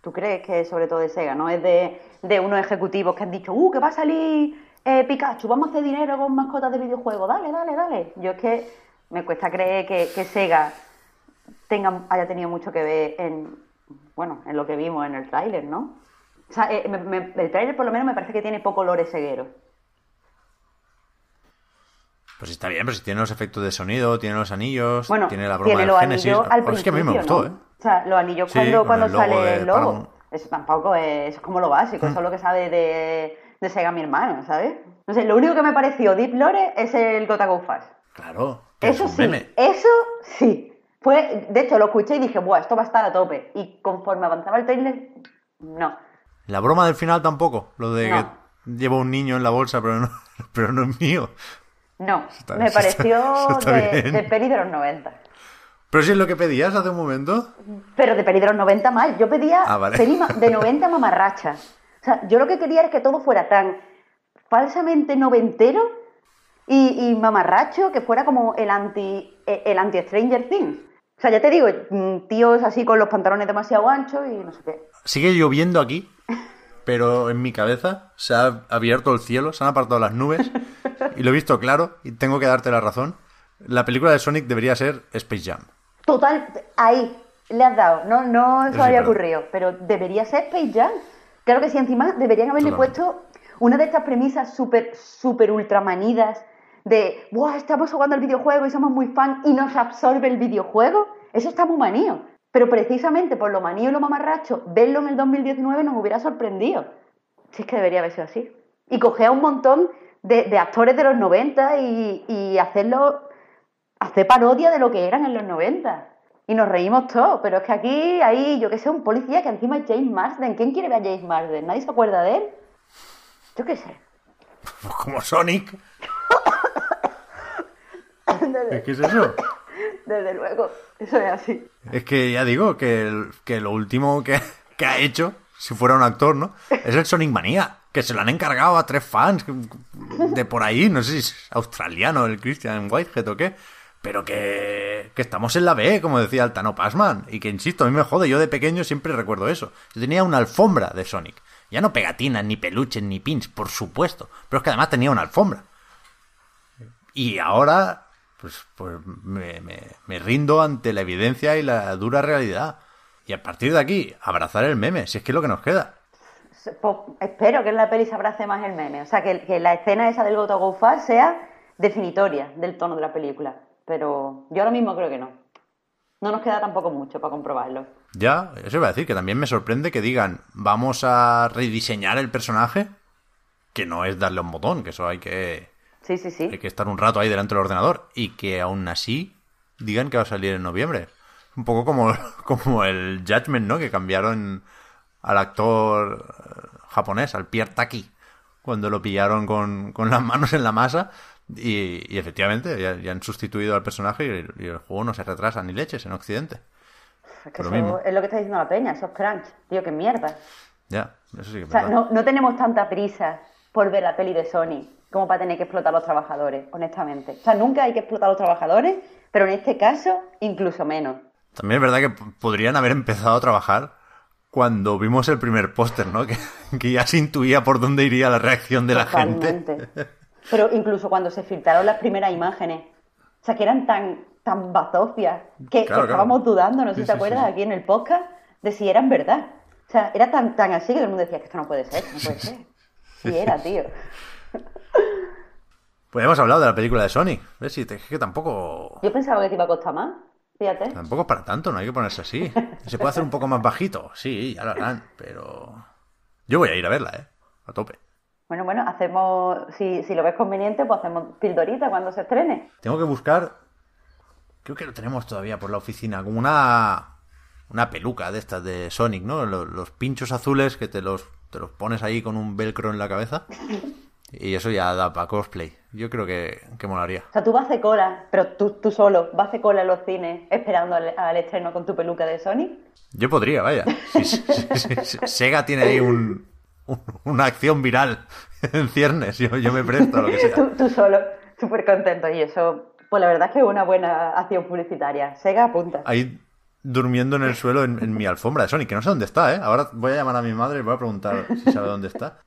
¿Tú crees que es sobre todo de Sega, no es de, de unos ejecutivos que han dicho, uh, que va a salir eh, Pikachu, vamos a hacer dinero con mascotas de videojuegos, dale, dale, dale? Yo es que me cuesta creer que, que Sega tenga, haya tenido mucho que ver en, bueno, en lo que vimos en el tráiler, ¿no? O sea, eh, me- me- el tráiler por lo menos me parece que tiene poco lore seguero. Pues está bien, pero si tiene los efectos de sonido, tiene los anillos, Bueno, tiene la broma tiene del Génesis. Pues es que a mí me gustó, ¿no? ¿eh? O sea, los anillos Sí, cuando, cuando el sale el logo. Paramount. Eso tampoco es, eso es como lo básico, eso es lo que sabe de, de Sega mi hermano, ¿sabes? No sé, lo único que me pareció Deep Lore es el Gota Go Fast. Claro. es Eso un sí, meme. eso sí. Fue, de hecho, lo escuché y dije, buah, esto va a estar a tope. Y conforme avanzaba el trailer, no. La broma del final tampoco. Lo de No. que llevo un niño en la bolsa, pero no, pero no es mío. No, está- me pareció está de, de peli de los 90. Pero si es lo que pedías hace un momento. Pero de peli de los 90 mal. Yo pedía Ah, vale. peli de 90 mamarracha. O sea, yo lo que quería era que todo fuera tan falsamente noventero y, y mamarracho que fuera como el anti eh, el anti Stranger Things. O sea, ya te digo, mm, tíos así con los pantalones demasiado anchos y no sé qué. Sigue lloviendo aquí, pero en mi cabeza se ha abierto el cielo, se han apartado las nubes y lo he visto claro y tengo que darte la razón. La película de Sonic debería ser Space Jam. Total, ahí le has dado. No, no se Sí, había perdón. ocurrido, pero debería ser Space Jam. Claro que sí, encima deberían haberle Totalmente. puesto una de estas premisas súper, súper ultramanidas de, ¡buah! Estamos jugando al videojuego y somos muy fan y nos absorbe el videojuego. Eso está muy manío. Pero precisamente por lo manío y lo mamarracho, verlo en el 2019 nos hubiera sorprendido. Si es que debería haber sido así. Y coger a un montón de, de actores de los 90 y, y hacerlo hacer parodia de lo que eran en los 90. Y nos reímos todos, pero es que aquí hay, yo que sé, un policía que encima es James Marsden. ¿Quién quiere ver a James Marsden? ¿Nadie se acuerda de él? Yo qué sé. Pues como Sonic. ¿Es que es eso? Desde luego, eso es así. Es que ya digo que, el- que lo último que, que ha hecho, si fuera un actor, ¿no? Es el Sonic Manía, que se lo han encargado a tres fans de por ahí, no sé si es australiano el Christian Whitehead o qué, pero que, que estamos en la B, como decía Altano Passman, y que insisto, a mí me jode, yo de pequeño siempre recuerdo eso. Yo tenía una alfombra de Sonic, ya no pegatinas, ni peluches, ni pins, por supuesto, pero es que además tenía una alfombra. Y ahora, pues, pues me, me- me rindo ante la evidencia y la dura realidad. Y a partir de aquí, abrazar el meme, si es que es lo que nos queda. Po- espero que en la peli se abrace más el meme. O sea, que, que la escena esa del Go to Go Fast sea definitoria del tono de la película. Pero yo ahora mismo creo que no. No nos queda tampoco mucho para comprobarlo. Ya, eso iba a decir, que también me sorprende que digan, vamos a rediseñar el personaje, que no es darle un botón, que eso hay que, Sí, sí, sí. hay que estar un rato ahí delante del ordenador, y que aún así digan que va a salir en noviembre. Un poco como, como el Judgment, ¿no? Que cambiaron al actor eh, japonés, al Pierre Taki, cuando lo pillaron con, con las manos en la masa. Y, y efectivamente, ya, ya han sustituido al personaje y el, y el juego no se retrasa ni leches en Occidente. Es que Lo eso mismo. es lo que está diciendo la peña, eso es crunch. Tío, qué mierda. Ya, eso sí que O sea, no, no tenemos tanta prisa por ver la peli de Sony como para tener que explotar a los trabajadores, honestamente. O sea, nunca hay que explotar a los trabajadores, pero en este caso, incluso menos. También es verdad que podrían haber empezado a trabajar cuando vimos el primer póster, ¿no? Que, que ya se intuía por dónde iría la reacción de la gente. Pero incluso cuando se filtraron las primeras imágenes, o sea, que eran tan, tan bazofias, que, que Claro, claro. estábamos dudando, no sé Sí, si te sí, acuerdas, sí, aquí en el podcast, de si eran verdad. O sea, era tan, tan así que todo el mundo decía que esto no puede ser, no puede ser. Sí era, tío. Pues hemos hablado de la película de Sonic. ¿Ves? Si te- que tampoco. Yo pensaba que te iba a costar más, fíjate. Tampoco es para tanto, no hay que ponerse así. Se puede hacer un poco más bajito, sí, ya lo harán, pero. Yo voy a ir a verla, ¿eh? A tope. Bueno, bueno, hacemos, si, si lo ves conveniente, pues hacemos pildorita cuando se estrene. Tengo que buscar. Creo que lo tenemos todavía por la oficina. Como una. Una peluca de estas de Sonic, ¿no? Los, los pinchos azules que te los, te los pones ahí con un velcro en la cabeza. Y eso ya da para cosplay. Yo creo que, que molaría. O sea, tú vas a hacer cola, pero tú, tú solo, vas a hacer cola en los cines esperando al, al estreno con tu peluca de Sony. Yo podría, vaya. Sí, sí, sí, sí. Sega tiene ahí un, un- una acción viral en ciernes. Yo, yo me presto a lo que sea. Tú, tú solo, súper contento. Y eso, pues la verdad es que es una buena acción publicitaria. Sega apunta. Ahí durmiendo en el suelo en, en mi alfombra de Sonic, que no sé dónde está, ¿eh? Ahora voy a llamar a mi madre y voy a preguntar si sabe dónde está.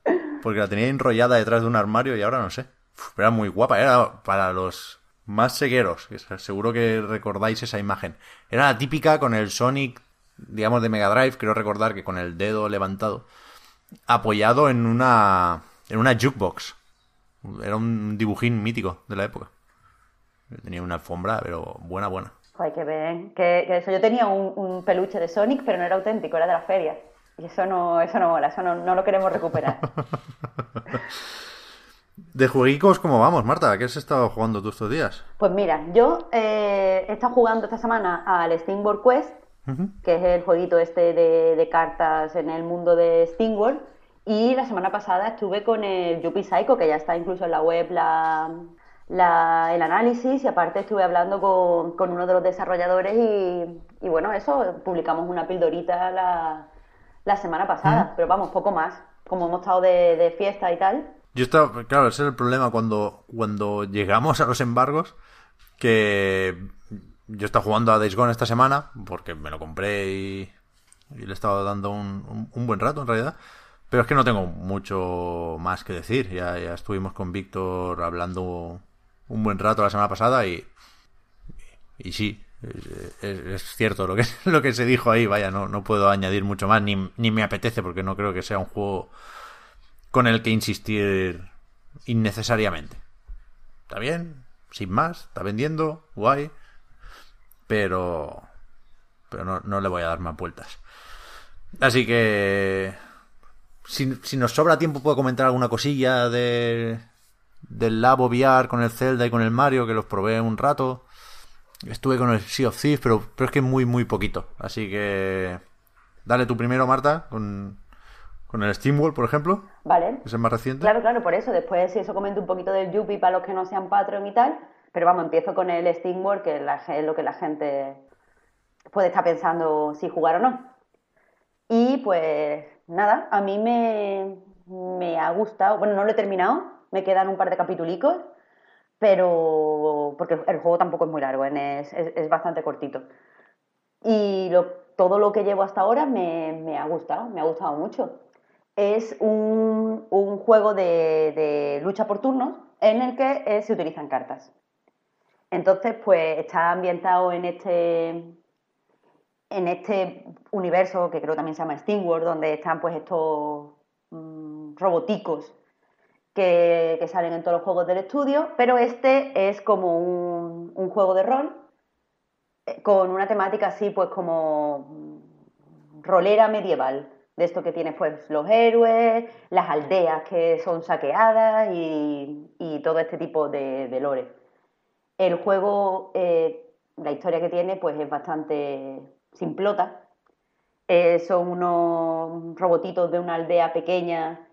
Porque la tenía enrollada detrás de un armario y ahora no sé. Era muy guapa, era para los más segueros, seguro que recordáis esa imagen. Era la típica con el Sonic, digamos, de Mega Drive, creo recordar que con el dedo levantado, apoyado en una, en una jukebox. Era un dibujín mítico de la época. Tenía una alfombra, pero buena, buena. Joder, ven. Que, que eso, yo tenía un, un peluche de Sonic, pero no era auténtico, era de la feria. Y eso no, eso no mola, eso no, no lo queremos recuperar. De jueguicos, ¿cómo vamos, Marta? ¿Qué has estado jugando tú estos días? Pues mira, yo eh, he estado jugando esta semana al Steamworld Quest, que es el jueguito este de, de cartas en el mundo de Steamworld. Y la semana pasada estuve con el Yuppie Psycho, que ya está incluso en la web la, la- el análisis, y aparte estuve hablando con, con uno de los desarrolladores y, y bueno, eso, publicamos una pildorita la, la semana pasada, pero vamos, poco más. Como hemos estado de, de fiesta y tal, Yo estaba, claro, ese es el problema cuando, cuando llegamos a los embargos, que yo estaba jugando a Days Gone esta semana, porque me lo compré y, y le he estado dando un, un- un buen rato en realidad, pero es que no tengo mucho más que decir, ya, ya estuvimos con Víctor hablando un buen rato la semana pasada y, y sí, es, es- es cierto lo que, lo que se dijo ahí, vaya, no, no puedo añadir mucho más, ni, ni me apetece porque no creo que sea un juego con el que insistir innecesariamente. Está bien, sin más, está vendiendo, guay, pero pero no, no le voy a dar más vueltas. Así que si, si nos sobra tiempo puedo comentar alguna cosilla de del Labo VR con el Zelda y con el Mario que los probé un rato. Estuve con el Sea of Thieves, pero, pero es que muy muy poquito. Así que dale tú primero, Marta, con, con el SteamWorld, por ejemplo, ¿vale? que es el más reciente. Claro, claro, por eso. Después, si eso comento un poquito del Yuppie para los que no sean Patreon y tal. Pero vamos, empiezo con el Steamworld, que es lo que la gente puede estar pensando si jugar o no. Y pues nada, a mí me, me ha gustado. Bueno, no lo he terminado, me quedan un par de capitulicos, pero porque el juego tampoco es muy largo, es, es- bastante cortito. Y todo lo que llevo hasta ahora me, me ha gustado, me ha gustado mucho. Es un, un juego de, de lucha por turnos en el que eh, se utilizan cartas. Entonces, pues está ambientado en este, en este universo que creo también se llama Steamworld, donde están pues estos mm, roboticos que, salen en todos los juegos del estudio, pero este es como un, juego de rol eh, con una temática así pues como rolera medieval, de esto que tiene pues los héroes, las aldeas que son saqueadas y, todo este tipo de, de lore. El juego, eh, la historia que tiene, pues es bastante simplota. Eh, son unos robotitos de una aldea pequeña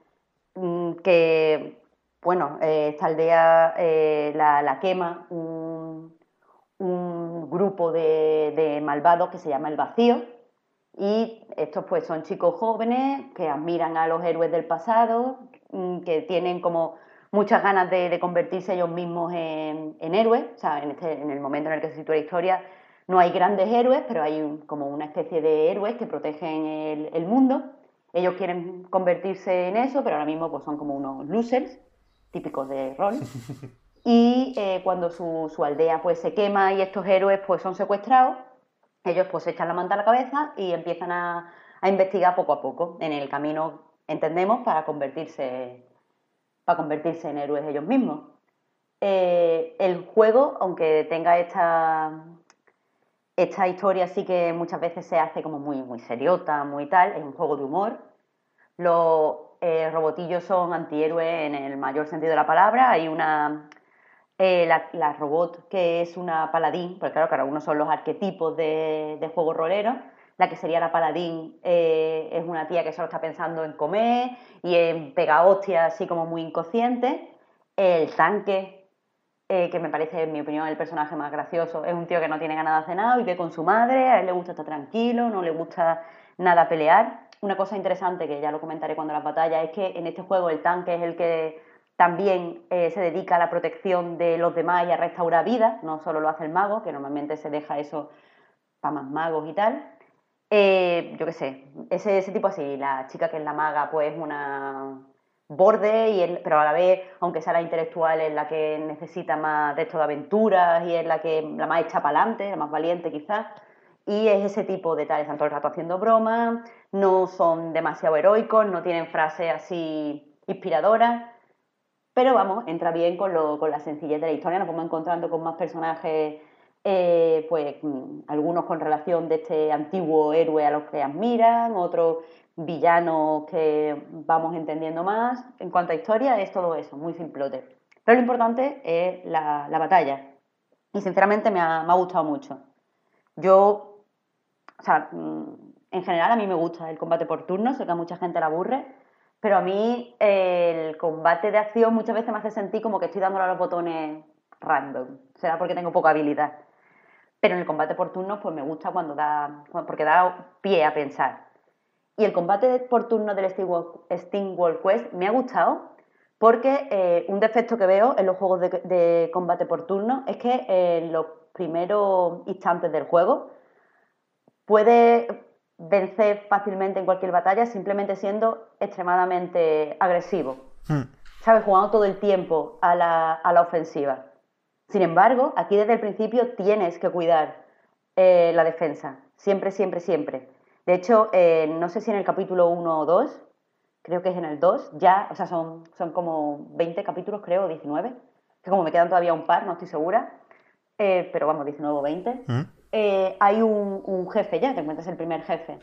que, bueno, eh, esta aldea eh, la, quema un, grupo de, malvados que se llama El Vacío. Y estos pues son chicos jóvenes que admiran a los héroes del pasado, mm, que tienen como muchas ganas de, convertirse ellos mismos en, héroes. O sea, en, este- en el momento en el que se sitúa la historia no hay grandes héroes, pero hay como una especie de héroes que protegen el mundo. Ellos quieren convertirse en eso, pero ahora mismo pues son como unos losers, típicos de rol. Y eh, cuando su, su aldea pues se quema y estos héroes pues son secuestrados, ellos pues se echan la manta a la cabeza y empiezan a, a investigar poco a poco en el camino, entendemos, para convertirse, para convertirse en héroes ellos mismos. Eh, el juego, aunque tenga esta, esta historia sí que muchas veces se hace como muy, muy seriota, muy tal, es un juego de humor. Los eh, robotillos son antihéroes en el mayor sentido de la palabra. Hay una, eh, la, robot que es una paladín, porque claro, cada uno son los arquetipos de, de juego rolero. La que sería la paladín eh, es una tía que solo está pensando en comer y en pegar hostias así como muy inconsciente. El tanque, eh, que me parece, en mi opinión, el personaje más gracioso, es un tío que no tiene ganas de hacer nada, vive con su madre, a él le gusta estar tranquilo, no le gusta nada pelear. Una cosa interesante, que ya lo comentaré cuando las batallas, es que en este juego el tanque es el que también eh, se dedica a la protección de los demás y a restaurar vidas, no solo lo hace el mago, que normalmente se deja eso para más magos y tal. Eh, yo qué sé, ese, ese tipo así, la chica que es la maga, pues una borde, y es- pero a la vez, aunque sea la intelectual, es la que necesita más de esto de aventuras y es la que la más hecha para adelante, la más valiente quizás. Y es ese tipo de tales, están todo el rato haciendo bromas, no son demasiado heroicos, no tienen frases así inspiradoras, pero vamos, entra bien con, lo- con la sencillez de la historia, nos vamos encontrando con más personajes eh, pues algunos con relación de este antiguo héroe a los que admiran, otros villanos que vamos entendiendo más. En cuanto a historia, es todo eso, muy simplote. Pero lo importante es la, batalla. Y sinceramente me ha, gustado mucho. Yo, o sea, mm, en general a mí me gusta el combate por turnos, sé que a mucha gente le aburre, pero a mí el combate de acción muchas veces me hace sentir como que estoy dándole a los botones random. Será porque tengo poca habilidad. Pero en el combate por turnos, pues me gusta cuando da. porque da pie a pensar. Y el combate por turnos del Steam World Quest me ha gustado porque eh, un defecto que veo en los juegos de, combate por turnos es que en los primeros instantes del juego puede vencer fácilmente en cualquier batalla simplemente siendo extremadamente agresivo. Hmm. ¿Sabes? Jugando todo el tiempo a la, a la ofensiva. Sin embargo, aquí desde el principio tienes que cuidar eh, la defensa. Siempre, siempre, siempre. De hecho, eh, no sé si en el capítulo 1 o 2, creo que es en el 2, ya, o sea, son, son como 20 capítulos, creo, 19, que como me quedan todavía un par, no estoy segura, eh, pero vamos, 19 o 20, ¿Mm? hay un, jefe ya, te encuentras el primer jefe.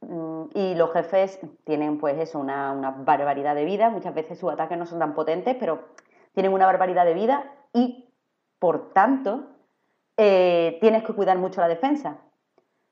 Mm, y los jefes tienen, pues eso, una, una barbaridad de vida. Muchas veces sus ataques no son tan potentes, pero tienen una barbaridad de vida y, por tanto, eh, tienes que cuidar mucho la defensa.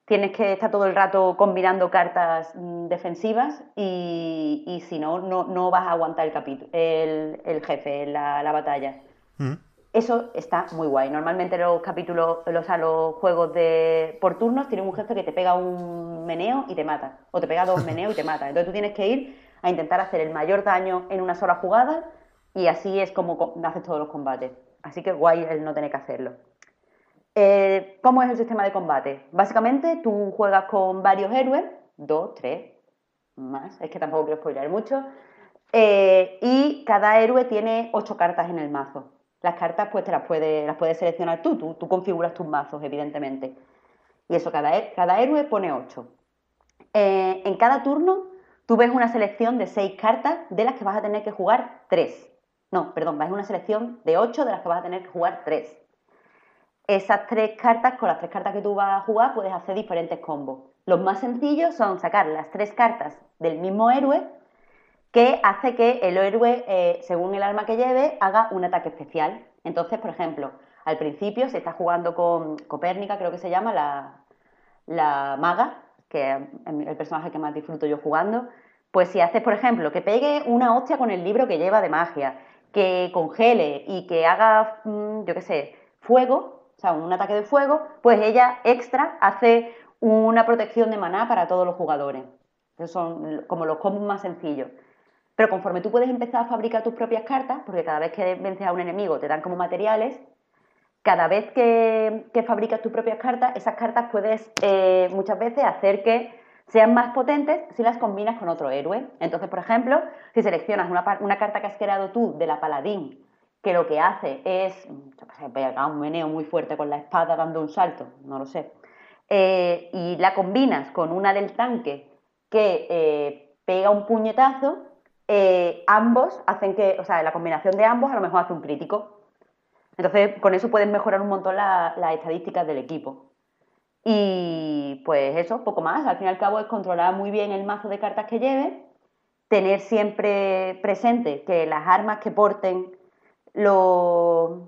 Tienes que estar todo el rato combinando cartas mm, defensivas y, si no, no, vas a aguantar el, el, jefe, la, la batalla. Mm. Eso está muy guay. Normalmente los capítulos, los, los juegos de por turnos tienen un jefe que te pega un meneo y te mata. O te pega dos meneos y te mata. Entonces tú tienes que ir a intentar hacer el mayor daño en una sola jugada y así es como haces todos los combates. Así que guay el no tener que hacerlo. Eh, ¿Cómo es el sistema de combate? Básicamente tú juegas con varios héroes, dos, tres, más, es que tampoco quiero spoiler mucho, eh, y cada héroe tiene ocho cartas en el mazo. Las cartas pues te las puedes, seleccionar tú, tú, configuras tus mazos, evidentemente. Y eso, cada, cada héroe pone ocho. Eh, en cada turno tú ves una selección de seis cartas de las que vas a tener que jugar tres. No, perdón, vas a una selección de 8 de las que vas a tener que jugar 3. Esas tres cartas, con las tres cartas que tú vas a jugar, puedes hacer diferentes combos. Los más sencillos son sacar las tres cartas del mismo héroe, que hace que el héroe, eh, según el arma que lleve, haga un ataque especial. Entonces, por ejemplo, al principio, si estás jugando con Copérnica, creo que se llama, la, la maga, que es el personaje que más disfruto yo jugando, pues si haces, por ejemplo, que pegue una hostia con el libro que lleva de magia, que congele y que haga, mm, yo qué sé, fuego, o sea, un ataque de fuego, pues ella extra hace una protección de maná para todos los jugadores. Esos son como los combos más sencillos. Pero conforme tú puedes empezar a fabricar tus propias cartas, porque cada vez que vences a un enemigo te dan como materiales, cada vez que, fabricas tus propias cartas, esas cartas puedes eh, muchas veces hacer que sean más potentes si las combinas con otro héroe. Entonces, por ejemplo, si seleccionas una, carta que has creado tú de la paladín, que lo que hace es, un meneo muy fuerte con la espada dando un salto, no lo sé, eh, y la combinas con una del tanque que eh, pega un puñetazo, eh, ambos hacen que, o sea, la combinación de ambos a lo mejor hace un crítico. Entonces, con eso puedes mejorar un montón las estadísticas del equipo. Y pues eso, poco más. Al fin y al cabo es controlar muy bien el mazo de cartas que lleve, tener siempre presente que las armas que porten los,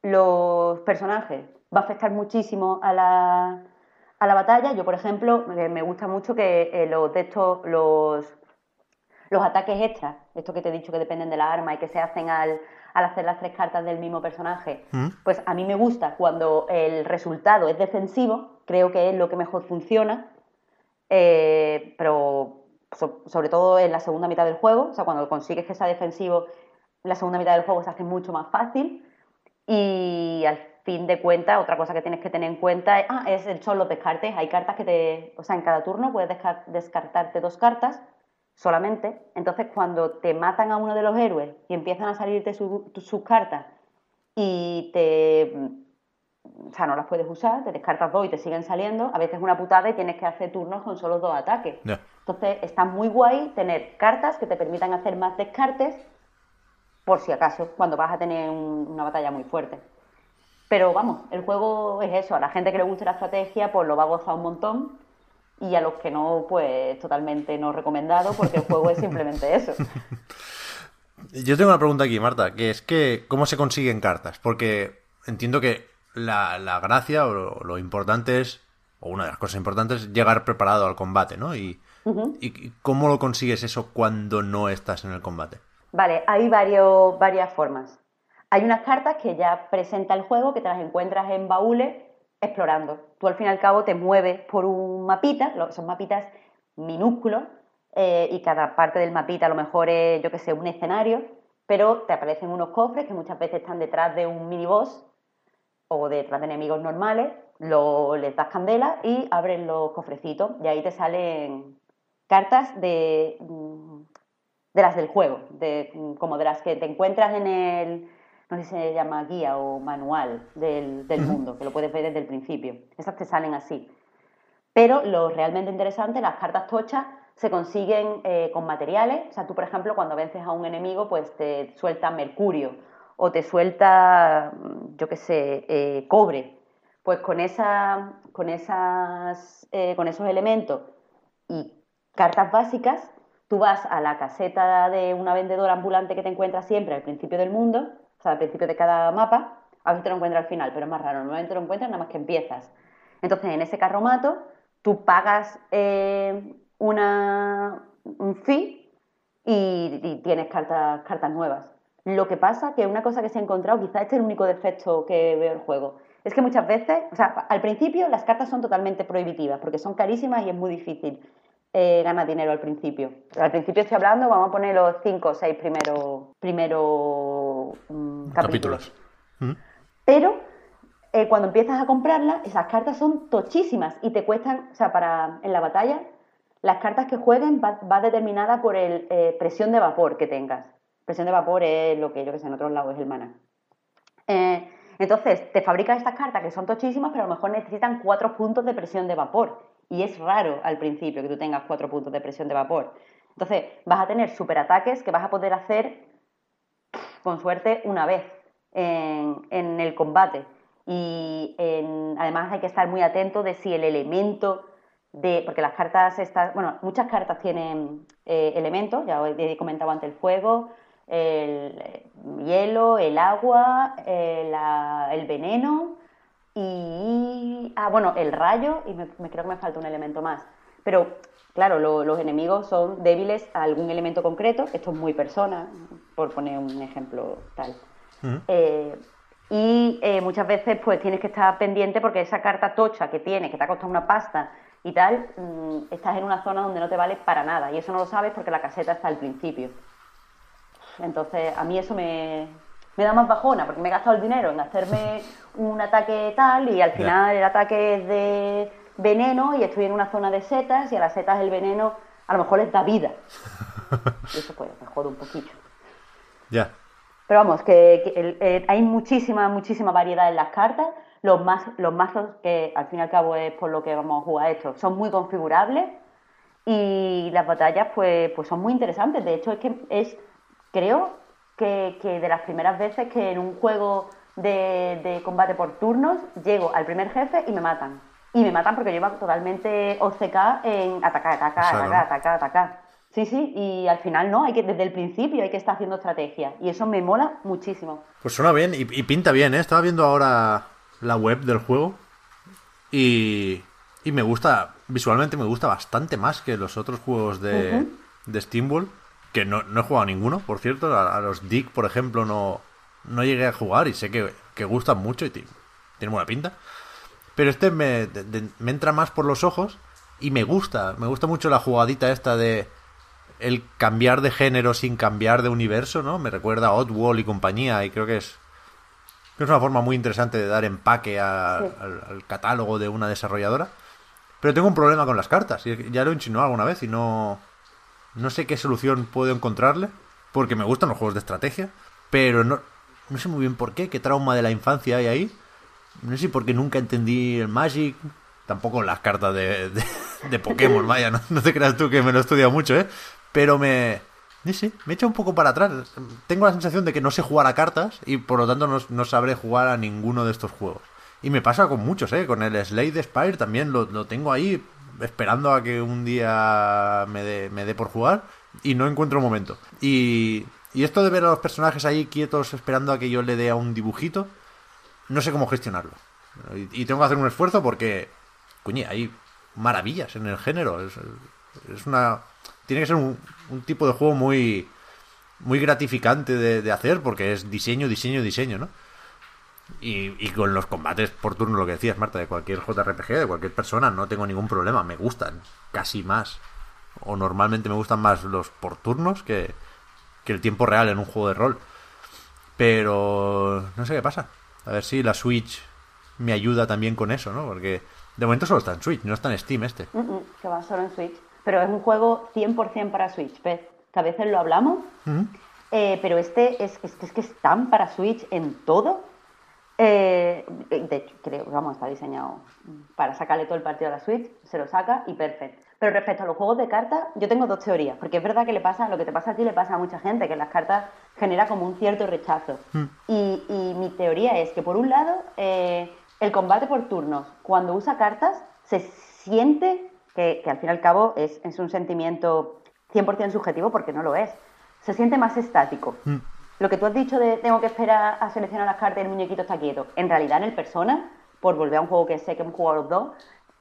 los personajes va a afectar muchísimo a la, a la batalla. Yo, por ejemplo, me gusta mucho que eh, los de estos, los, los ataques extras, estos que te he dicho que dependen de la arma y que se hacen al, al hacer las tres cartas del mismo personaje, ¿Mm? pues a mí me gusta cuando el resultado es defensivo, creo que es lo que mejor funciona, eh, pero sobre todo en la segunda mitad del juego, o sea, cuando consigues que sea defensivo, la segunda mitad del juego se hace mucho más fácil y al fin de cuentas, otra cosa que tienes que tener en cuenta es, ah, es, son los descartes. Hay cartas que te, o sea, en cada turno puedes descartarte dos cartas solamente. Entonces, cuando te matan a uno de los héroes y empiezan a salirte sus cartas y te. O sea, no las puedes usar, te descartas dos y te siguen saliendo. A veces es una putada y tienes que hacer turnos con solo dos ataques. Entonces, está muy guay tener cartas que te permitan hacer más descartes por si acaso, cuando vas a tener una batalla muy fuerte. Pero vamos, el juego es eso. A la gente que le guste la estrategia, pues lo va a gozar un montón. Y a los que no, pues totalmente no recomendado, porque el juego es simplemente eso. Yo tengo una pregunta aquí, Marta, que es que ¿cómo se consiguen cartas? Porque entiendo que la, la gracia o lo, importante es, o una de las cosas importantes, es llegar preparado al combate, ¿no? Y, y, cómo lo consigues eso cuando no estás en el combate? Vale, hay varios, varias formas. Hay unas cartas que ya presenta el juego, que te las encuentras en baúles explorando. Tú al fin y al cabo te mueves por un mapita, son mapitas minúsculos, eh, y cada parte del mapita a lo mejor es, yo que sé, un escenario, pero te aparecen unos cofres que muchas veces están detrás de un miniboss o detrás de enemigos normales, lo, les das candela y abren los cofrecitos y ahí te salen cartas de, mm, de las del juego, de, mm, como de las que te encuentras en el, no sé si se llama guía o manual del, del mundo, que lo puedes ver desde el principio. Esas te salen así. Pero lo realmente interesante, las cartas tochas, se consiguen eh, con materiales. O sea, tú, por ejemplo, cuando vences a un enemigo, pues te suelta mercurio o te suelta, mm, yo qué sé, eh, cobre. Pues con, esa, con, esas, eh, con esos elementos y cartas básicas, tú vas a la caseta de una vendedora ambulante que te encuentras siempre al principio del mundo, o sea, al principio de cada mapa, a veces te lo encuentras al final, pero es más raro, normalmente lo encuentras nada más que empiezas. Entonces, en ese carromato, tú pagas eh, una, un fee y, tienes cartas, cartas nuevas. Lo que pasa que una cosa que se ha encontrado, quizás este es el único defecto que veo el juego, es que muchas veces, o sea, al principio las cartas son totalmente prohibitivas porque son carísimas y es muy difícil eh, ganar dinero al principio. Al principio estoy hablando, vamos a poner los 5 o 6 primeros primero, mm, capítulos. Mm. Pero eh, cuando empiezas a comprarlas, esas cartas son tochísimas y te cuestan, o sea, para en la batalla las cartas que jueguen va, determinada por el eh, presión de vapor que tengas. Presión de vapor es lo que yo que sé, en otros lados es el mana. Eh, entonces, te fabrican estas cartas que son tochísimas, pero a lo mejor necesitan cuatro puntos de presión de vapor. Y es raro al principio que tú tengas cuatro puntos de presión de vapor. Entonces, vas a tener superataques que vas a poder hacer, con suerte, una vez en, el combate. Y además hay que estar muy atento de si el elemento porque las cartas estas, bueno, muchas cartas tienen eh, elementos, ya he comentado antes el fuego, el eh, hielo, el agua, eh, el veneno y, ah, bueno, el rayo y me, creo que me falta un elemento más. Pero, claro, los enemigos son débiles a algún elemento concreto, esto es muy persona, por poner un ejemplo tal. y muchas veces pues tienes que estar pendiente porque esa carta tocha que tiene, que te ha costado una pasta, y tal, mm, estás en una zona donde no te vale para nada. Y eso no lo sabes porque la caseta está al principio. Entonces, a mí eso me, da más bajona, porque me he gastado el dinero en hacerme un ataque tal y al final el ataque es de veneno y estoy en una zona de setas y a las setas el veneno a lo mejor les da vida. Y eso pues me jode un poquito. Ya. Pero vamos, que, eh, hay muchísima, muchísima variedad en las cartas los, más, los mazos, que al fin y al cabo es por lo que vamos a jugar esto, son muy configurables y las batallas pues, pues son muy interesantes. De hecho, es que es, creo que, de las primeras veces que en un juego de, combate por turnos llego al primer jefe y me matan. Y me matan porque lleva totalmente OCK en atacar, atacar, atacar, atacar, atacar. Sí, sí, y al final no, hay que desde el principio hay que estar haciendo estrategia. Y eso me mola muchísimo. Pues suena bien y, y pinta bien, ¿eh? Estaba viendo ahora la web del juego y, y me gusta, visualmente me gusta bastante más que los otros juegos de, de Steamworld, que no, no, he jugado a ninguno, por cierto, a, los Dick, por ejemplo, no, no llegué a jugar y sé que, que gustan mucho y tienen buena pinta. Pero este me, me entra más por los ojos y me gusta, me gusta mucho la jugadita esta de el cambiar de género sin cambiar de universo, ¿no? Me recuerda a Oddwall y compañía y creo que es es una forma muy interesante de dar empaque al, catálogo de una desarrolladora. Pero tengo un problema con las cartas. Ya lo he insinuado alguna vez y no, no sé qué solución puedo encontrarle. Porque me gustan los juegos de estrategia. Pero no, no sé muy bien por qué. ¿Qué trauma de la infancia hay ahí? No sé si porque nunca entendí el Magic. Tampoco las cartas de, de, Pokémon, vaya. No, no te creas tú que me lo he estudiado mucho, ¿eh? Pero me, Sí, sí, me echa un poco para atrás. Tengo la sensación de que no sé jugar a cartas y por lo tanto no, no sabré jugar a ninguno de estos juegos. Y me pasa con muchos, ¿eh? Con el Slade Spire también lo, lo tengo ahí esperando a que un día me dé, me dé por jugar y no encuentro un momento. Y, y esto de ver a los personajes ahí quietos esperando a que yo le dé a un dibujito, no sé cómo gestionarlo. Y, tengo que hacer un esfuerzo porque, coño, hay maravillas en el género. Es, es una... Tiene que ser un, un tipo de juego muy muy gratificante de, hacer porque es diseño, diseño, diseño, ¿no? Y, y, con los combates por turno, lo que decías, Marta, de cualquier JRPG, de cualquier persona, no tengo ningún problema, me gustan casi más. O normalmente me gustan más los por turnos que, que el tiempo real en un juego de rol. Pero no sé qué pasa. A ver si la Switch me ayuda también con eso, ¿no? Porque de momento solo está en Switch, no está en Steam este. -mm, que va solo en Switch. Pero es un juego 100% para Switch, ¿ves? Que a veces lo hablamos. Uh -huh. eh, pero este es, es, es, que es tan para Switch en todo. Eh, de hecho, creo, vamos, está diseñado para sacarle todo el partido a la Switch, se lo saca y perfecto. Pero respecto a los juegos de cartas, yo tengo dos teorías, porque es verdad que le pasa, lo que te pasa a ti le pasa a mucha gente, que las cartas genera como un cierto rechazo. Mm. Y, y, mi teoría es que por un lado, eh, el combate por turnos, cuando usa cartas, se siente que, que al fin y al cabo es, es un sentimiento 100% subjetivo, porque no lo es. Se siente más estático. Mm. Lo que tú has dicho de tengo que esperar a seleccionar las cartas y el muñequito está quieto. En realidad, en el Persona, por volver a un juego que sé que hemos jugado los dos,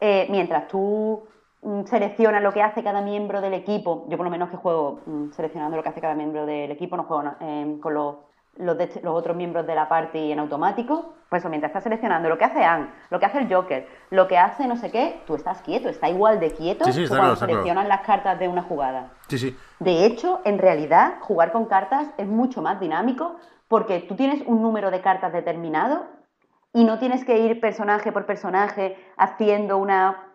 eh, mientras tú mm, seleccionas lo que hace cada miembro del equipo, yo por lo menos que juego mm, seleccionando lo que hace cada miembro del equipo, no juego eh, con los, los, de, los, otros miembros de la party en automático, pues eso, mientras estás seleccionando lo que hace Anne, lo que hace el Joker, lo que hace no sé qué, tú estás quieto, está igual de quieto sí, sí, que está cuando claro, seleccionas claro. las cartas de una jugada. Sí, sí. De hecho, en realidad, jugar con cartas es mucho más dinámico porque tú tienes un número de cartas determinado y no tienes que ir personaje por personaje haciendo una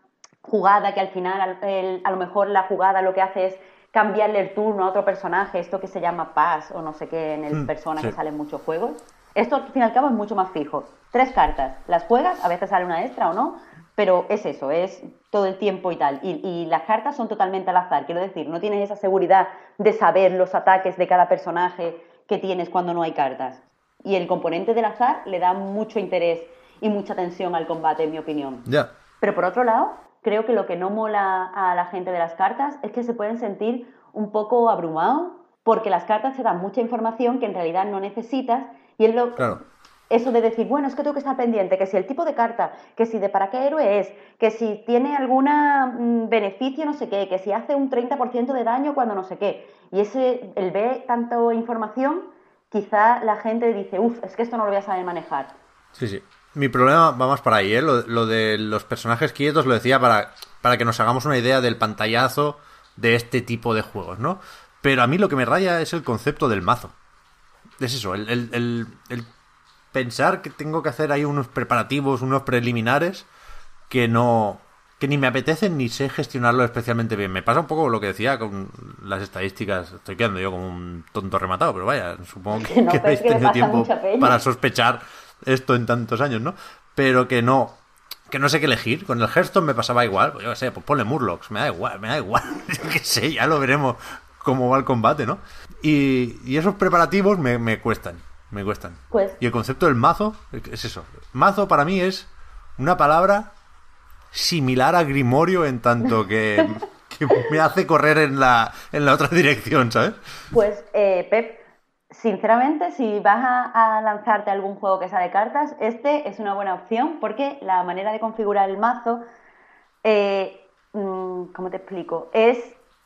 jugada que al final, el, a lo mejor la jugada lo que hace es cambiarle el turno a otro personaje, esto que se llama pass o no sé qué en el Mm, persona sí. que sale en muchos juegos. Esto al fin y al cabo es mucho más fijo. Tres cartas, las juegas, a veces sale una extra o no, pero es eso, es todo el tiempo y tal. Y, y, las cartas son totalmente al azar, quiero decir, no tienes esa seguridad de saber los ataques de cada personaje que tienes cuando no hay cartas. Y el componente del azar le da mucho interés y mucha tensión al combate, en mi opinión. Ya. Pero por otro lado, creo que lo que no mola a la gente de las cartas es que se pueden sentir un poco abrumados porque las cartas te dan mucha información que en realidad no necesitas y es lo, Claro. eso de decir, bueno, es que tengo que estar pendiente, que si el tipo de carta, que si de para qué héroe es, que si tiene algún beneficio no sé qué, que si hace un 30% de daño cuando no sé qué. Y ese, el ver tanto información, quizá la gente dice, uff, es que esto no lo voy a saber manejar. Sí, sí. Mi problema va más para ahí, ¿eh? Lo, lo de los personajes quietos lo decía para, para que nos hagamos una idea del pantallazo de este tipo de juegos, ¿no? Pero a mí lo que me raya es el concepto del mazo. Es eso, el, el, el, el pensar que tengo que hacer ahí unos preparativos, unos preliminares que no que ni me apetecen ni sé gestionarlo especialmente bien. Me pasa un poco lo que decía con las estadísticas. Estoy quedando yo como un tonto rematado, pero vaya, supongo que, No, que habéis tenido tiempo para sospechar esto en tantos años, ¿no? Pero que no que no sé qué elegir. Con el Hearthstone me pasaba igual. Pues yo qué sé, pues ponle Murlocs. Me da igual, me da igual. Yo qué sé, ya lo veremos cómo va el combate, ¿no? Y, y esos preparativos me, me cuestan. Me cuestan. Pues Y el concepto del mazo es eso. Mazo para mí es una palabra similar a Grimorio en tanto que, que me hace correr en la, en la otra dirección, ¿sabes? Pues, eh, Pep, sinceramente, si vas a, a, lanzarte algún juego que sea de cartas, este es una buena opción porque la manera de configurar el mazo, eh, mm, ¿cómo te explico? Es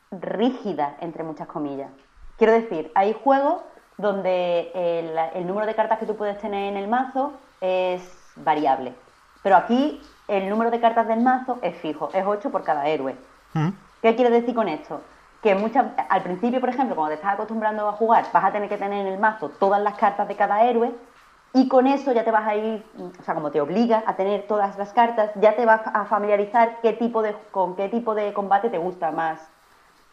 rígida, entre muchas comillas. Quiero decir, hay juegos donde el, el número de cartas que tú puedes tener en el mazo es variable. Pero aquí el número de cartas del mazo es fijo, es 8 por cada héroe. Mm. ¿Qué quiero decir con esto? Que muchas, al principio, por ejemplo, cuando te estás acostumbrando a jugar, vas a tener que tener en el mazo todas las cartas de cada héroe y con eso ya te vas a ir, o sea, como te obliga a tener todas las cartas, ya te vas a familiarizar qué tipo de, con qué tipo de combate te gusta más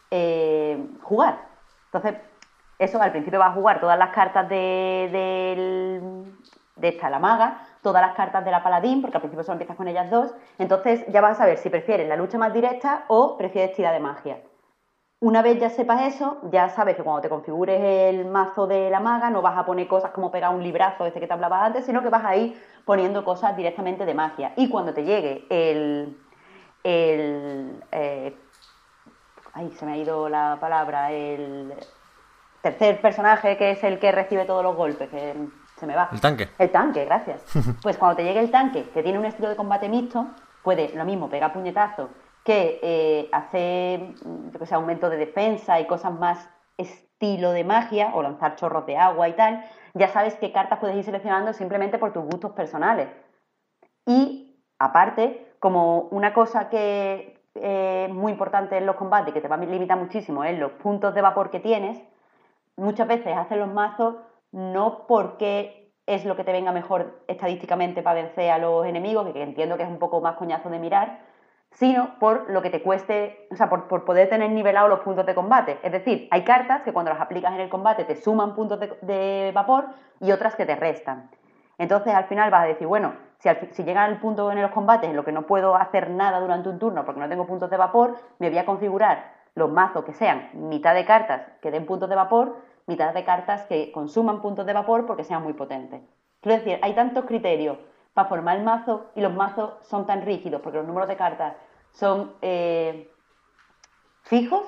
eh, jugar. Entonces, eso al principio vas a jugar todas las cartas de, de, de esta, la maga, todas las cartas de la paladín, porque al principio solo empiezas con ellas dos, entonces ya vas a saber si prefieres la lucha más directa o prefieres tirar de magia. Una vez ya sepas eso, ya sabes que cuando te configures el mazo de la maga no vas a poner cosas como pegar un librazo ese que te hablaba antes, sino que vas a ir poniendo cosas directamente de magia. Y cuando te llegue el... el eh, ay, se me ha ido la palabra, el tercer personaje que es el que recibe todos los golpes, que se me va. El tanque. El tanque, gracias. Pues cuando te llegue el tanque, que tiene un estilo de combate mixto, puede lo mismo, pegar puñetazos que eh, hace, yo que aumento de defensa y cosas más estilo de magia, o lanzar chorros de agua y tal, ya sabes qué cartas puedes ir seleccionando simplemente por tus gustos personales. Y, aparte, como una cosa que es eh, muy importante en los combates, que te va a limitar muchísimo, es los puntos de vapor que tienes, muchas veces haces los mazos no porque es lo que te venga mejor estadísticamente para vencer a los enemigos, que entiendo que es un poco más coñazo de mirar, sino por lo que te cueste, o sea, por, poder tener nivelados los puntos de combate. Es decir, hay cartas que cuando las aplicas en el combate te suman puntos de, vapor y otras que te restan. Entonces al final vas a decir, bueno, si, si llega al punto en los combates en lo que no puedo hacer nada durante un turno porque no tengo puntos de vapor, me voy a configurar los mazos que sean mitad de cartas que den puntos de vapor, mitad de cartas que consuman puntos de vapor porque sean muy potentes. Quiero decir, hay tantos criterios para formar el mazo y los mazos son tan rígidos porque los números de cartas son eh, fijos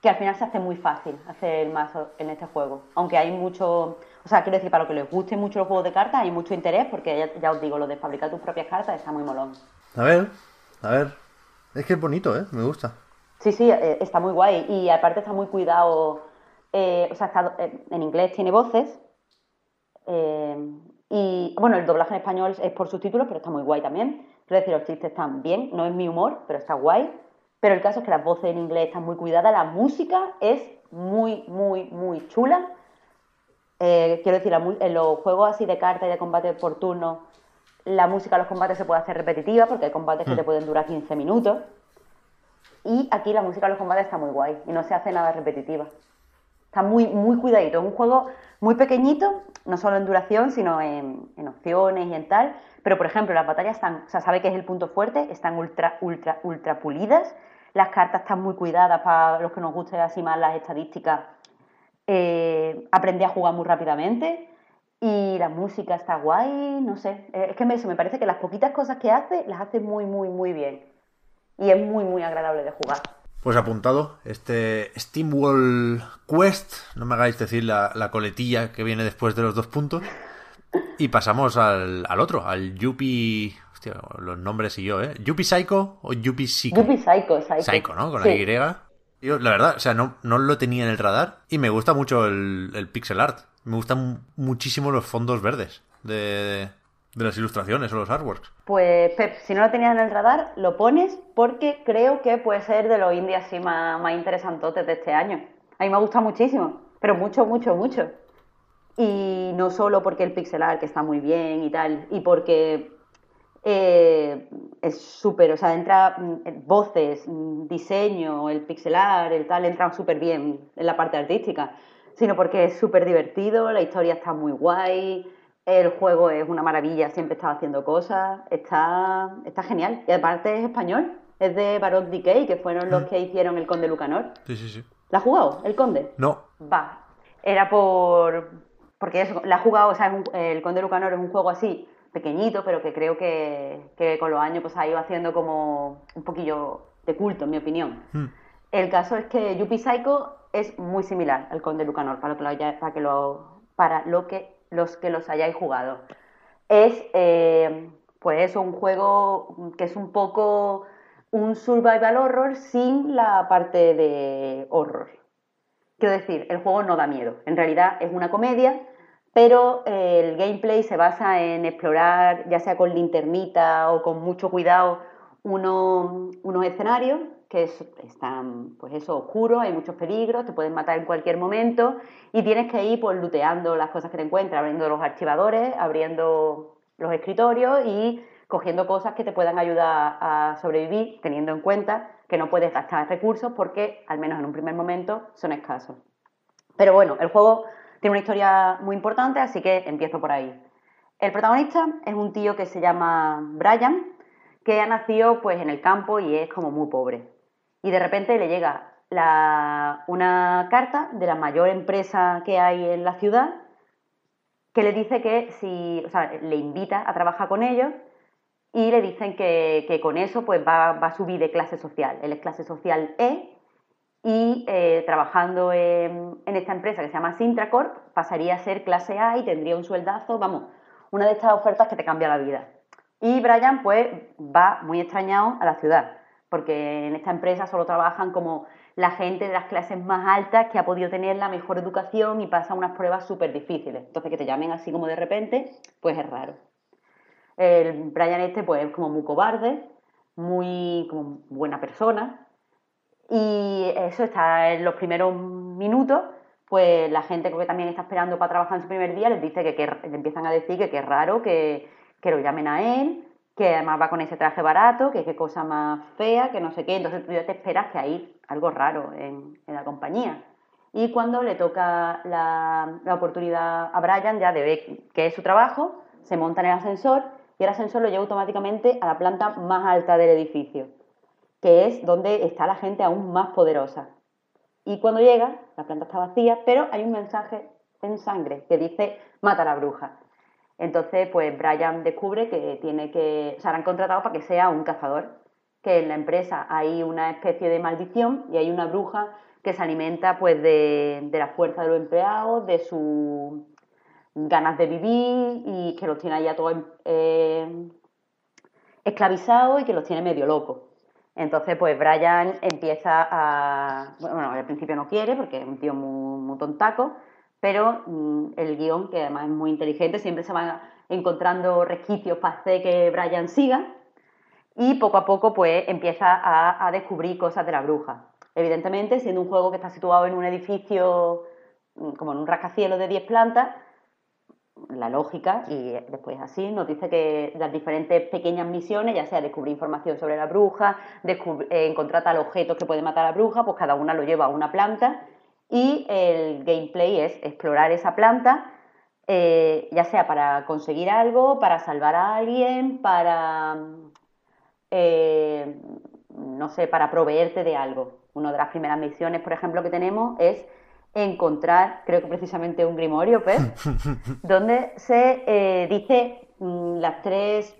que al final se hace muy fácil hacer el mazo en este juego. Aunque hay mucho, o sea, quiero decir, para lo que les guste mucho los juegos de cartas, hay mucho interés porque ya, os digo, lo de fabricar tus propias cartas está muy molón. A ver, a ver. Es que es bonito, ¿eh? Me gusta. Sí, sí, eh, está muy guay. Y aparte está muy cuidado. Eh, o sea, está, en inglés tiene voces. Y bueno, el doblaje en español es por subtítulos, pero está muy guay también. Quiero decir, los chistes están bien, no es mi humor, pero está guay. Pero el caso es que las voces en inglés están muy cuidadas, la música es muy, muy, muy chula. Eh, quiero decir, en los juegos así de cartas y de combate por turno, la música de los combates se puede hacer repetitiva porque hay combates que te hmm. pueden durar 15 minutos. Y aquí la música de los combates está muy guay y no se hace nada repetitiva. Está muy, muy cuidadito. Es un juego muy pequeñito, no solo en duración, sino en, opciones y en tal. Pero, por ejemplo, las batallas están, o sea, sabe que es el punto fuerte, están ultra, ultra, ultra pulidas. Las cartas están muy cuidadas para los que nos guste así más las estadísticas. Eh, aprendí a jugar muy rápidamente. Y la música está guay, no sé. Eh, es que me, me parece que las poquitas cosas que hace, las hace muy, muy, muy bien. Y es muy, muy agradable de jugar. Pues apuntado, este Steamwall Quest, no me hagáis decir la, coletilla que viene después de los dos puntos. Y pasamos al, otro, al Yuppie. Hostia, los nombres y yo, ¿eh? ¿Yuppie Psycho o Yuppie Psycho? Yuppie Psycho, Psycho. Psycho, ¿no? Con la Y. Yo, la verdad, o sea, no, no lo tenía en el radar y me gusta mucho el, el pixel art. Me gustan muchísimo los fondos verdes de, de las ilustraciones o los artworks. Pues Pep, si no lo tenías en el radar, lo pones porque creo que puede ser de los indies así más, más interesantotes de este año. A mí me gusta muchísimo, pero mucho, mucho, mucho. Y no solo porque el pixel art que está muy bien y tal, y porque eh, es súper, o sea, entra mm, voces, mm, diseño, el pixel art, el tal, entran súper bien en la parte artística, sino porque es súper divertido, la historia está muy guay, el juego es una maravilla, siempre está haciendo cosas, está, está genial. Y aparte es español, es de Baroque Decay, que fueron los mm. que hicieron el Conde Lucanor. Sí, sí, sí. ¿La has jugado, el Conde? No. Va. Era por. Porque eso, la has jugado, o sea, el Conde Lucanor es un juego así, pequeñito, pero que creo que, que, con los años pues ha ido haciendo como un poquillo de culto, en mi opinión. Mm. El caso es que Yuppie Psycho es muy similar al Conde Lucanor, para, lo que lo, para lo que los que los hayáis jugado. Es, eh, pues un juego que es un poco un survival horror sin la parte de horror. Quiero decir, el juego no da miedo. En realidad es una comedia, pero eh, el gameplay se basa en explorar, ya sea con linternita o con mucho cuidado, unos escenarios que están, pues eso, oscuros, hay muchos peligros, te pueden matar en cualquier momento y tienes que ir pues luteando las cosas que te encuentras, abriendo los archivadores, abriendo los escritorios y cogiendo cosas que te puedan ayudar a sobrevivir, teniendo en cuenta que no puedes gastar recursos porque, al menos en un primer momento, son escasos. Pero bueno, el juego tiene una historia muy importante, así que empiezo por ahí. El protagonista es un tío que se llama Brian, que ha nacido pues en el campo y es como muy pobre y de repente le llega una carta de la mayor empresa que hay en la ciudad que le dice que si, o sea, le invita a trabajar con ellos y le dicen que, con eso pues va, a subir de clase social. Él es clase social E y eh, trabajando en, esta empresa que se llama Sintracorp pasaría a ser clase A y tendría un sueldazo, vamos, una de estas ofertas que te cambia la vida. Y Brian pues va muy extrañado a la ciudad, porque en esta empresa solo trabajan como la gente de las clases más altas que ha podido tener la mejor educación y pasa unas pruebas súper difíciles. Entonces que te llamen así como de repente, pues es raro. El Brian este pues es como muy cobarde, muy como buena persona, y eso está en los primeros minutos, pues la gente que también está esperando para trabajar en su primer día les dice que, le empiezan a decir que, es raro que, lo llamen a él, que además va con ese traje barato, que qué cosa más fea, que no sé qué. Entonces tú ya te esperas que hay algo raro en, la compañía. Y cuando le toca la, la, oportunidad a Brian ya de ver que es su trabajo, se monta en el ascensor y el ascensor lo lleva automáticamente a la planta más alta del edificio que es donde está la gente aún más poderosa. Y cuando llega, la planta está vacía, pero hay un mensaje en sangre que dice mata a la bruja. Entonces, pues Brian descubre que tiene que, se han contratado para que sea un cazador, que en la empresa hay una especie de maldición y hay una bruja que se alimenta pues de, la fuerza de los empleados, de sus ganas de vivir y que los tiene ahí a todos eh, esclavizados y que los tiene medio locos. Entonces, pues Brian empieza a. Bueno, al principio no quiere porque es un tío muy, tontaco, pero mm, el guion, que además es muy inteligente, siempre se van encontrando resquicios para hacer que Brian siga. Y poco a poco, pues empieza a, descubrir cosas de la bruja. Evidentemente, siendo un juego que está situado en un edificio, mm, como en un rascacielos de 10 plantas, la lógica y después así nos dice que las diferentes pequeñas misiones, ya sea descubrir información sobre la bruja, eh, encontrar tal objeto que puede matar a la bruja, pues cada una lo lleva a una planta y el gameplay es explorar esa planta, eh, ya sea para conseguir algo, para salvar a alguien, para, eh, no sé, para proveerte de algo. Una de las primeras misiones, por ejemplo, que tenemos es encontrar, creo que precisamente un grimorio, pues, donde se eh, dice mm, las tres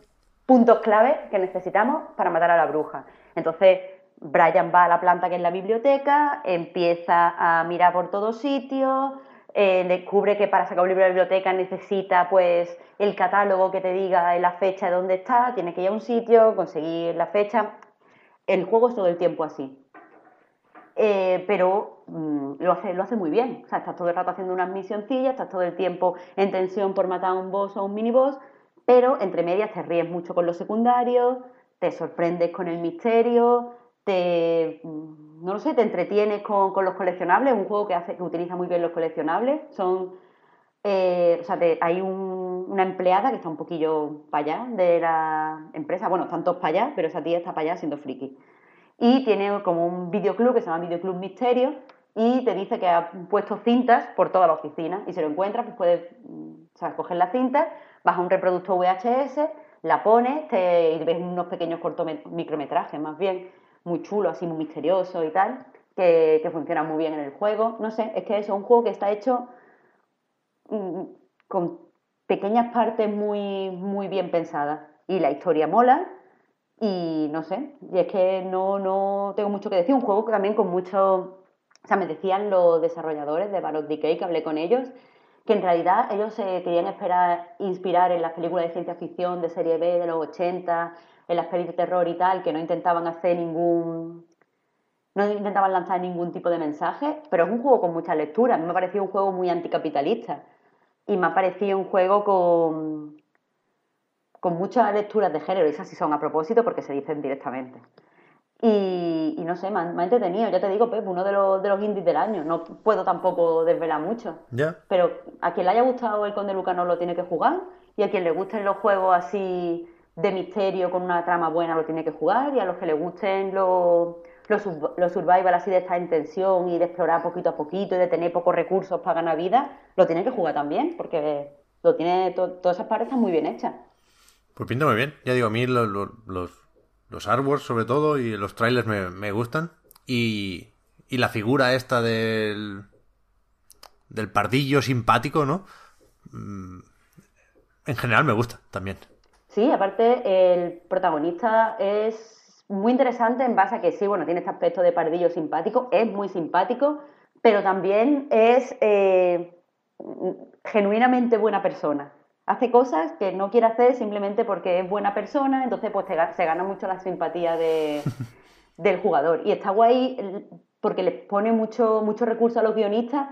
puntos clave que necesitamos para matar a la bruja. Entonces, Brian va a la planta que es la biblioteca, empieza a mirar por todos sitios, eh, descubre que para sacar un libro de la biblioteca necesita pues el catálogo que te diga la fecha de dónde está, tiene que ir a un sitio, conseguir la fecha. El juego es todo el tiempo así. Eh, pero mm, lo, hace, lo hace muy bien. O sea, estás todo el rato haciendo unas misioncillas, estás todo el tiempo en tensión por matar a un boss o a un miniboss, pero entre medias te ríes mucho con los secundarios, te sorprendes con el misterio, te, mm, no lo sé, te entretienes con, los coleccionables, un juego que, hace, que utiliza muy bien los coleccionables. Son, eh, o sea, hay una empleada que está un poquillo para allá de la empresa, bueno, están todos para allá, pero esa tía está para allá siendo friki. Y tiene como un videoclub que se llama Videoclub Misterio y te dice que ha puesto cintas por toda la oficina. Y si lo encuentras pues puedes o coger la cinta, vas a un reproductor VHS, la pones te, y ves unos pequeños micrometrajes más bien, muy chulos, así muy misteriosos y tal, que, que funcionan muy bien en el juego. No sé, es que es un juego que está hecho mm, con pequeñas partes muy, muy bien pensadas y la historia mola y no sé, y es que no, no tengo mucho que decir. Un juego que también con mucho. O sea, me decían los desarrolladores de Ballot Decay, que hablé con ellos, que en realidad ellos se querían esperar, inspirar en las películas de ciencia ficción de serie B de los 80, en las pelis de terror y tal, que no intentaban hacer ningún. No intentaban lanzar ningún tipo de mensaje, pero es un juego con mucha lectura. A mí me ha parecido un juego muy anticapitalista. Y me ha parecido un juego con, con muchas lecturas de género, y esas sí son a propósito porque se dicen directamente. Y, no sé, me ha, entretenido, ya te digo, Pep, uno de los, de los indies del año. No puedo tampoco desvelar mucho. Pero a quien le haya gustado el Conde Lucano lo tiene que jugar, y a quien le gusten los juegos así de misterio con una trama buena lo tiene que jugar, y a los que le gusten los, los, survival así de estar en tensión y de explorar poquito a poquito y de tener pocos recursos para ganar vida, lo tiene que jugar también, porque lo tiene todas esas partes muy bien hechas. Pues pinta muy bien. Ya digo, a mí los, los, los sobre todo y los trailers me, gustan. Y, y la figura esta del, del pardillo simpático, ¿no? Mm, en general me gusta también. Sí, aparte el protagonista es muy interesante en base a que sí, bueno, tiene este aspecto de pardillo simpático, es muy simpático, pero también es eh, genuinamente buena persona. Hace cosas que no quiere hacer simplemente porque es buena persona, entonces pues se gana mucho la simpatía del jugador. Y está guay porque le pone mucho, mucho recurso a los guionistas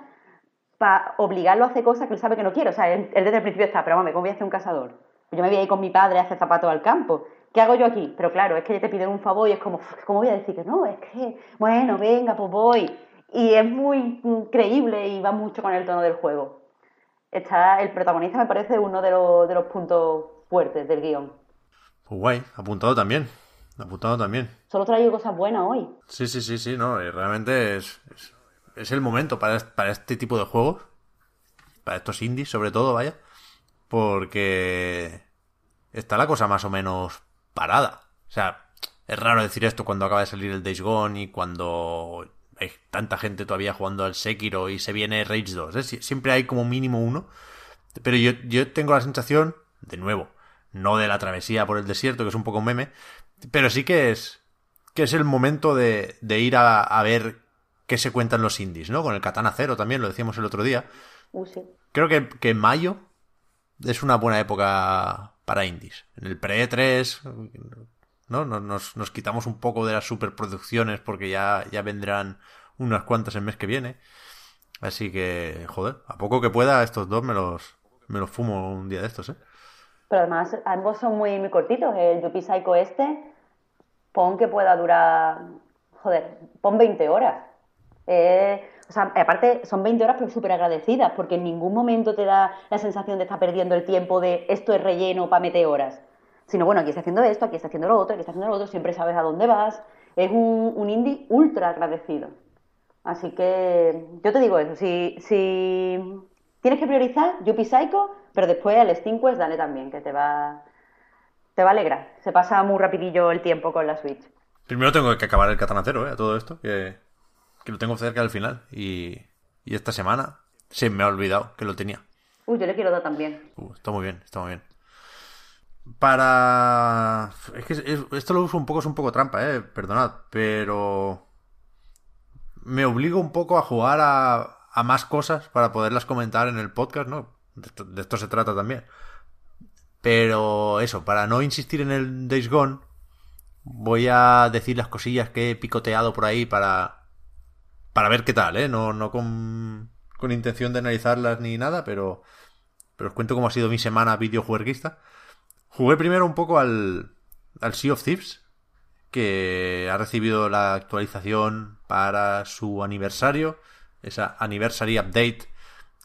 para obligarlo a hacer cosas que él sabe que no quiere. O sea, él, desde el principio está, pero vamos, ¿cómo voy a hacer un cazador? Yo me voy a ir con mi padre a hacer zapatos al campo. ¿Qué hago yo aquí? Pero claro, es que te piden un favor y es como, ¿cómo voy a decir que no? Es que, bueno, venga, pues voy. Y es muy creíble y va mucho con el tono del juego. Está, el protagonista me parece uno de los, de los puntos fuertes del guion. Pues guay, apuntado también. Apuntado también. Solo traigo cosas buenas hoy. Sí, sí, sí, sí, no, realmente es es el momento para, para este tipo de juegos. Para estos indies, sobre todo, vaya. Porque está la cosa más o menos parada. O sea, es raro decir esto cuando acaba de salir el Days Gone y cuando hay tanta gente todavía jugando al Sekiro y se viene Rage 2. ¿eh? Siempre hay como mínimo uno. Pero yo, yo tengo la sensación, de nuevo, no de la travesía por el desierto, que es un poco meme, pero sí que es que es el momento de, de ir a, a ver qué se cuentan los indies, ¿no? Con el Katana Cero también, lo decíamos el otro día. Uh, Creo que, que mayo es una buena época para indies. En el pre-3, ¿no? Nos, nos, quitamos un poco de las superproducciones porque ya, ya vendrán unas cuantas el mes que viene. Así que, joder, a poco que pueda, estos dos me los, me los fumo un día de estos, ¿eh? Pero además, ambos son muy, muy cortitos. El Yuppie Psycho este, pon que pueda durar, joder, pon 20 horas. Eh, o sea, aparte son 20 horas pero súper agradecidas porque en ningún momento te da la sensación de estar perdiendo el tiempo de esto es relleno para meter horas. Sino, bueno, aquí está haciendo esto, aquí está haciendo lo otro, aquí está haciendo lo otro, siempre sabes a dónde vas. Es un, indie ultra agradecido. Así que yo te digo eso, si, si tienes que priorizar Yuppie Psycho, pero después al Steam Quest dale también, que te va, te va a alegrar. Se pasa muy rapidillo el tiempo con la Switch. Primero tengo que acabar el catanacero, ¿eh? Todo esto, que que lo tengo cerca del final. Y, y esta semana se me ha olvidado que lo tenía. Uy, yo le quiero dar también. Uh, está muy bien, está muy bien. Para... Es que esto lo uso un poco, es un poco trampa, eh, perdonad, pero... Me obligo un poco a jugar a, a más cosas para poderlas comentar en el podcast, ¿no? De esto, se trata también. Pero eso, para no insistir en el Days Gone, voy a decir las cosillas que he picoteado por ahí para, para ver qué tal, ¿eh? No, con, intención de analizarlas ni nada, pero, pero os cuento cómo ha sido mi semana videojueguista. Jugué primero un poco al, al Sea of Thieves, que ha recibido la actualización para su aniversario, esa Anniversary Update,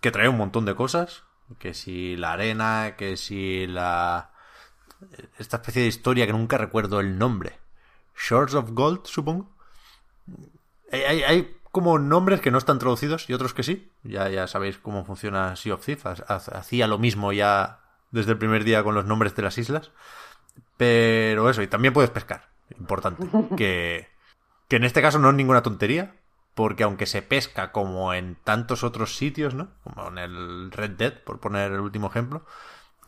que trae un montón de cosas, que si la arena, que si la... esta especie de historia que nunca recuerdo el nombre. Shores of Gold, supongo. Hay, como nombres que no están traducidos y otros que sí. Ya, ya sabéis cómo funciona Sea of Thieves. Hacía lo mismo ya desde el primer día con los nombres de las islas. Pero eso, y también puedes pescar. Importante. Que, que en este caso no es ninguna tontería. Porque aunque se pesca como en tantos otros sitios, ¿no? Como en el Red Dead, por poner el último ejemplo.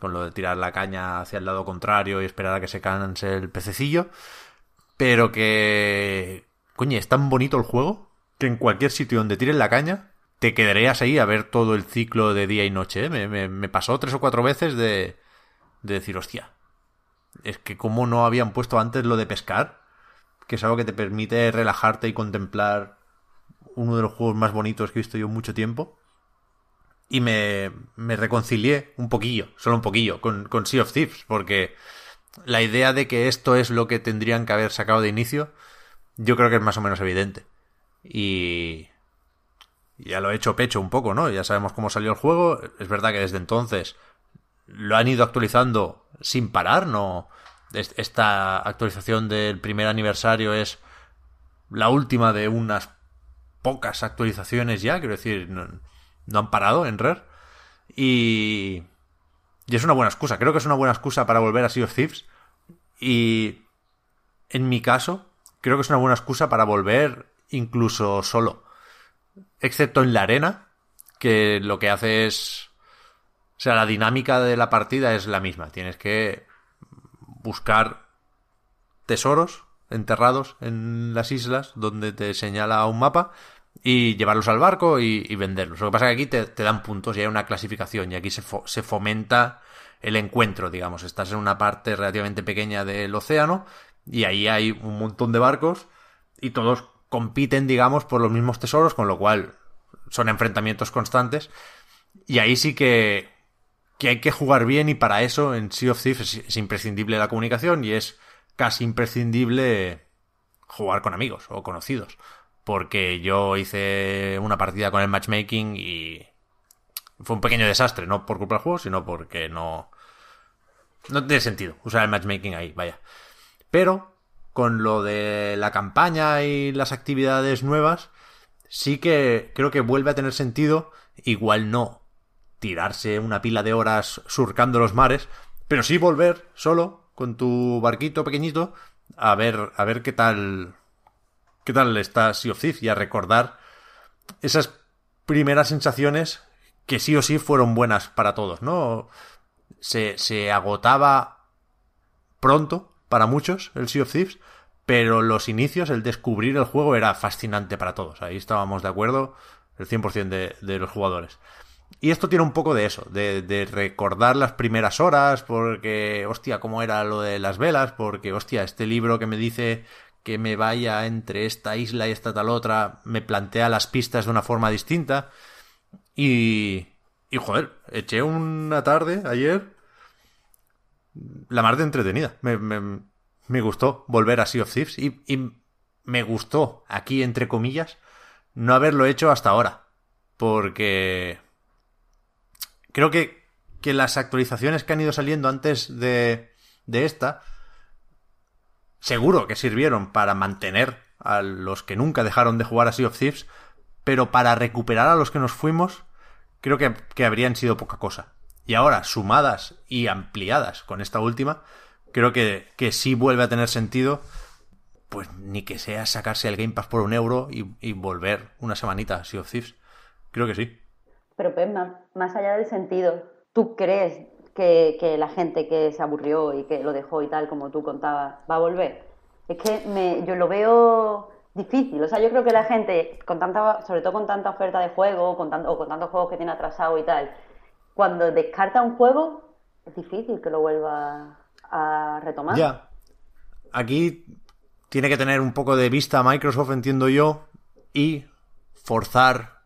Con lo de tirar la caña hacia el lado contrario y esperar a que se canse el pececillo. Pero que... Coño, es tan bonito el juego que en cualquier sitio donde tires la caña, te quedarías ahí a ver todo el ciclo de día y noche. ¿eh? Me, pasó tres o cuatro veces de, de decir, hostia, es que como no habían puesto antes lo de pescar, que es algo que te permite relajarte y contemplar uno de los juegos más bonitos que he visto yo en mucho tiempo. Y me, me reconcilié un poquillo, solo un poquillo, con, con Sea of Thieves, porque la idea de que esto es lo que tendrían que haber sacado de inicio, yo creo que es más o menos evidente. Y ya lo he hecho pecho un poco, ¿no? Ya sabemos cómo salió el juego. Es verdad que desde entonces lo han ido actualizando sin parar, ¿no? Esta actualización del primer aniversario es la última de unas pocas actualizaciones ya, quiero decir, no, han parado en Rare. Y, y es una buena excusa, creo que es una buena excusa para volver a Sea of Thieves. Y en mi caso, creo que es una buena excusa para volver incluso solo. Excepto en la arena, que lo que hace es... O sea, la dinámica de la partida es la misma. Tienes que buscar tesoros enterrados en las islas donde te señala un mapa y llevarlos al barco y, venderlos. Lo que pasa es que aquí te, dan puntos y hay una clasificación y aquí se, se fomenta el encuentro, digamos. Estás en una parte relativamente pequeña del océano y ahí hay un montón de barcos y todos compiten, digamos, por los mismos tesoros, con lo cual son enfrentamientos constantes. Y ahí sí que, que hay que jugar bien y para eso en Sea of Thieves es, imprescindible la comunicación y es casi imprescindible jugar con amigos o conocidos. Porque yo hice una partida con el matchmaking y fue un pequeño desastre, no por culpa del juego, sino porque no... No tiene sentido usar el matchmaking ahí, vaya. Pero con lo de la campaña y las actividades nuevas, sí que creo que vuelve a tener sentido, igual no tirarse una pila de horas surcando los mares, pero sí volver solo con tu barquito pequeñito a ver a ver qué tal qué tal está Sea of Thieves y a recordar esas primeras sensaciones que sí o sí fueron buenas para todos, ¿no? Se, se agotaba pronto para muchos el Sea of Thieves, pero los inicios, el descubrir el juego era fascinante para todos. Ahí estábamos de acuerdo el 100% de, de los jugadores. Y esto tiene un poco de eso, de, recordar las primeras horas, porque, hostia, cómo era lo de las velas, porque, hostia, este libro que me dice que me vaya entre esta isla y esta tal otra, me plantea las pistas de una forma distinta. Y, y joder, eché una tarde ayer la mar de entretenida. Me, me, me, gustó volver a Sea of Thieves y, y me gustó, aquí entre comillas, no haberlo hecho hasta ahora. Porque creo que, que las actualizaciones que han ido saliendo antes de, de esta, seguro que sirvieron para mantener a los que nunca dejaron de jugar a Sea of Thieves, pero para recuperar a los que nos fuimos, creo que, que habrían sido poca cosa. Y ahora, sumadas y ampliadas con esta última, creo que, que sí vuelve a tener sentido, pues ni que sea sacarse el Game Pass por un euro y, volver una semanita a Sea of. Creo que sí. Pero pues, más allá del sentido, ¿tú crees que, que, la gente que se aburrió y que lo dejó y tal, como tú contabas, va a volver? Es que me, yo lo veo difícil. O sea, yo creo que la gente, con tanta, sobre todo con tanta oferta de juego, con tanto, o con tantos juegos que tiene atrasado y tal, cuando descarta un juego, es difícil que lo vuelva a retomar. Ya. Aquí tiene que tener un poco de vista Microsoft, entiendo yo, y forzar,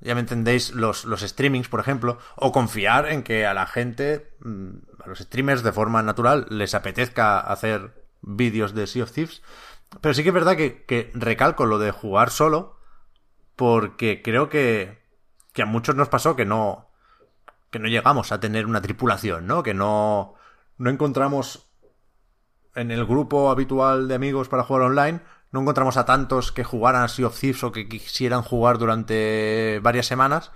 ya me entendéis, los, los streamings, por ejemplo, o confiar en que a la gente, mm, a los streamers de forma natural, les apetezca hacer vídeos de Sea of Thieves. Pero sí que es verdad que, que recalco lo de jugar solo, porque creo que, que a muchos nos pasó que no, que no llegamos a tener una tripulación, ¿no? Que no, no encontramos en el grupo habitual de amigos para jugar online, no encontramos a tantos que jugaran a Sea Thieves o que quisieran jugar durante varias semanas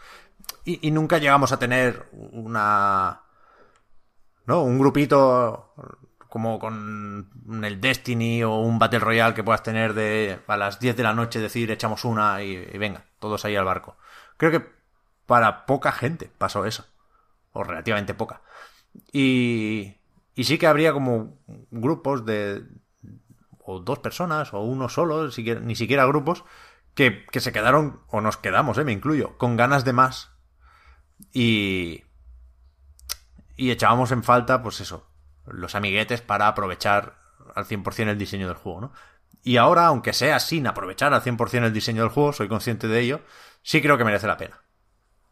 y, y nunca llegamos a tener una... ¿no? Un grupito como con el Destiny o un Battle Royale que puedas tener de a las 10 de la noche decir echamos una y, y venga, todos ahí al barco. Creo que para poca gente pasó eso o relativamente poca. Y, y sí que habría como grupos de o dos personas o uno solo, ni siquiera grupos, que, que se quedaron, o nos quedamos, eh, me incluyo, con ganas de más. Y, y echábamos en falta, pues eso, los amiguetes para aprovechar al 100% el diseño del juego, ¿no? Y ahora, aunque sea sin aprovechar al 100% el diseño del juego, soy consciente de ello, sí creo que merece la pena.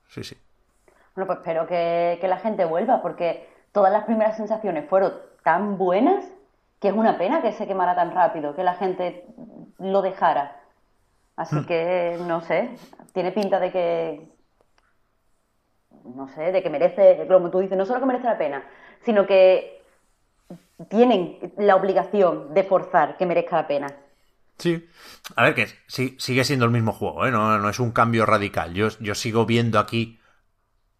Sí, sí. Bueno, pues espero que, que, la gente vuelva, porque todas las primeras sensaciones fueron tan buenas que es una pena que se quemara tan rápido, que la gente lo dejara. Así hmm. que, no sé, tiene pinta de que, no sé, de que merece, como tú dices, no solo que merece la pena, sino que tienen la obligación de forzar que merezca la pena. Sí. A ver, que sí, sigue siendo el mismo juego, ¿eh? no, no es un cambio radical. Yo, yo sigo viendo aquí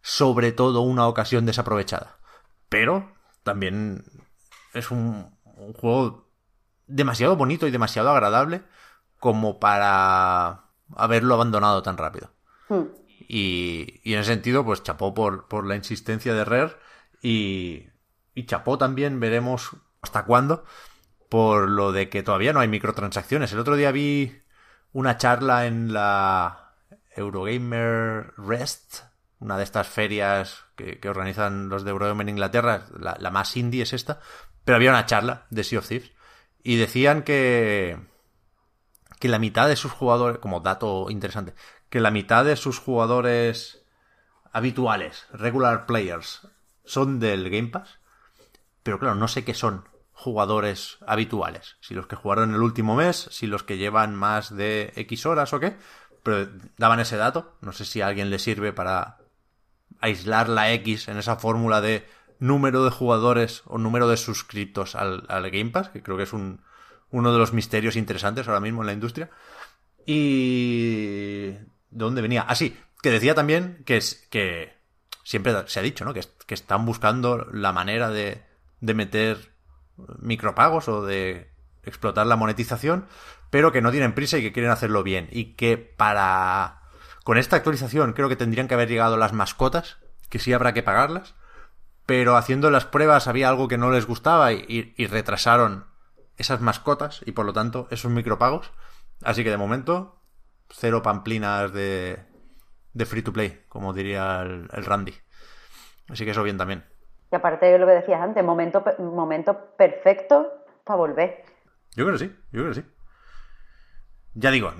sobre todo una ocasión desaprovechada. Pero también es un, un juego demasiado bonito y demasiado agradable como para haberlo abandonado tan rápido. Hmm. Y, y en ese sentido, pues chapó por, por la insistencia de Rare y, y chapó también, veremos hasta cuándo, por lo de que todavía no hay microtransacciones. El otro día vi una charla en la Eurogamer Rest, una de estas ferias que, organizan los de Eurogamer en Inglaterra, la, la, más indie es esta, pero había una charla de Sea of Thieves y decían que que la mitad de sus jugadores, como dato interesante, que la mitad de sus jugadores habituales, regular players, son del Game Pass, pero claro, no sé qué son jugadores habituales, si los que jugaron el último mes, si los que llevan más de X horas o qué, pero daban ese dato, no sé si a alguien le sirve para aislar la X en esa fórmula de número de jugadores o número de suscriptos al, Game Pass, que creo que es un, uno de los misterios interesantes ahora mismo en la industria. Y... ¿De dónde venía? Ah, sí, que decía también que, es, que siempre se ha dicho, ¿no? Que, que están buscando la manera de, de meter micropagos o de explotar la monetización, pero que no tienen prisa y que quieren hacerlo bien. Y que para... Con esta actualización creo que tendrían que haber llegado las mascotas, que sí habrá que pagarlas, pero haciendo las pruebas había algo que no les gustaba y, y, y retrasaron esas mascotas y por lo tanto esos micropagos. Así que de momento, cero pamplinas de, de free to play, como diría el, el, Randy. Así que eso bien también. Y aparte de lo que decías antes, momento, momento perfecto para volver. Yo creo que sí, yo creo que sí. Ya digo,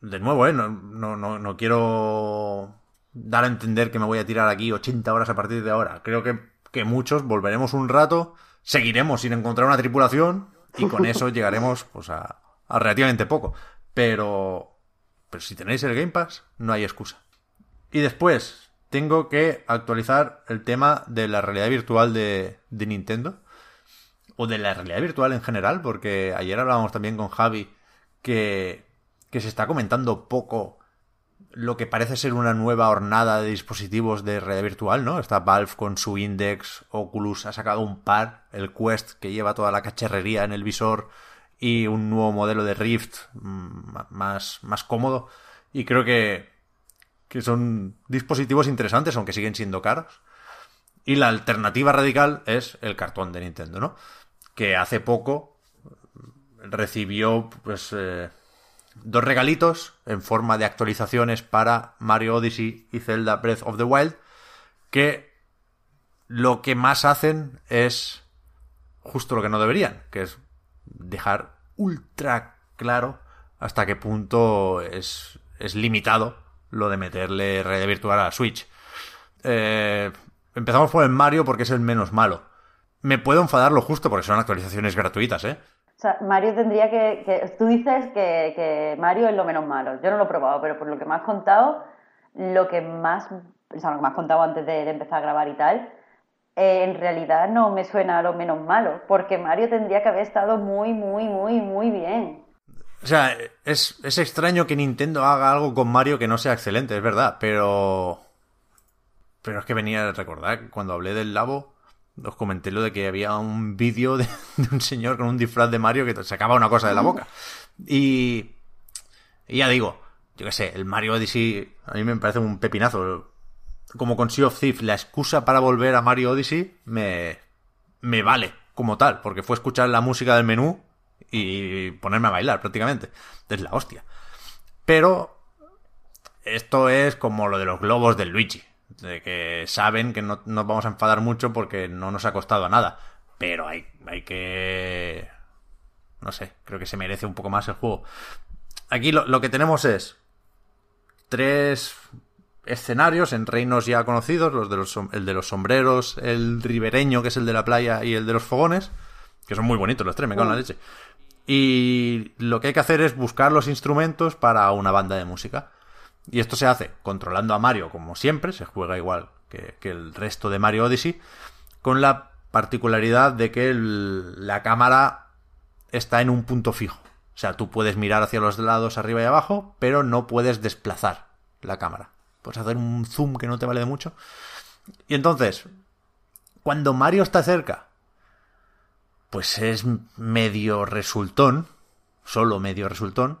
de nuevo, ¿eh? no, no, no, no quiero dar a entender que me voy a tirar aquí 80 horas a partir de ahora. Creo que, que muchos volveremos un rato seguiremos sin encontrar una tripulación y con eso llegaremos pues a, a, relativamente poco. Pero, pero si tenéis el Game Pass, no hay excusa. Y después, tengo que actualizar el tema de la realidad virtual de, de Nintendo. O de la realidad virtual en general, porque ayer hablábamos también con Javi que, que se está comentando poco lo que parece ser una nueva hornada de dispositivos de realidad virtual, ¿no? Está Valve con su Index, Oculus ha sacado un par, el Quest que lleva toda la cacharrería en el visor y un nuevo modelo de Rift más, más cómodo. Y creo que, que son dispositivos interesantes, aunque siguen siendo caros. Y la alternativa radical es el cartón de Nintendo, ¿no? Que hace poco recibió, pues, eh, dos regalitos en forma de actualizaciones para Mario Odyssey y Zelda Breath of the Wild que lo que más hacen es justo lo que no deberían, que es dejar ultra claro hasta qué punto es, es limitado lo de meterle red virtual a la Switch. Eh, empezamos por el Mario porque es el menos malo. Me puedo enfadar lo justo porque son actualizaciones gratuitas, ¿eh? O sea, Mario tendría que, tú dices que, Mario es lo menos malo. Yo no lo he probado, pero por lo que me has contado, lo que más, o sea, lo que me has contado antes de, de empezar a grabar y tal, eh, en realidad no me suena a lo menos malo, porque Mario tendría que haber estado muy, muy, muy, muy bien. O sea, es, es extraño que Nintendo haga algo con Mario que no sea excelente, es verdad, pero... Pero es que venía a recordar cuando hablé del Labo, os comenté lo de que había un vídeo de, un señor con un disfraz de Mario que sacaba una cosa de la boca. Y, y ya digo, yo qué sé, el Mario Odyssey a mí me parece un pepinazo. Como con Sea of Thieves, la excusa para volver a Mario Odyssey me, me vale como tal, porque fue escuchar la música del menú y ponerme a bailar prácticamente. Es la hostia. Pero esto es como lo de los globos del Luigi de que saben que no nos vamos a enfadar mucho porque no nos ha costado nada. Pero hay, hay que... No sé, creo que se merece un poco más el juego. Aquí lo, lo que tenemos es tres escenarios en reinos ya conocidos, los de los, el de los sombreros, el ribereño, que es el de la playa, y el de los fogones, que son muy bonitos los tres, me cago en la leche. Y lo que hay que hacer es buscar los instrumentos para una banda de música. Y esto se hace controlando a Mario como siempre, se juega igual que, el resto de Mario Odyssey, con la particularidad de que la cámara está en un punto fijo. O sea, tú puedes mirar hacia los lados, arriba y abajo, pero no puedes desplazar la cámara. Puedes hacer un zoom que no te vale de mucho. Y entonces, cuando Mario está cerca, pues es medio resultón. Solo medio resultón,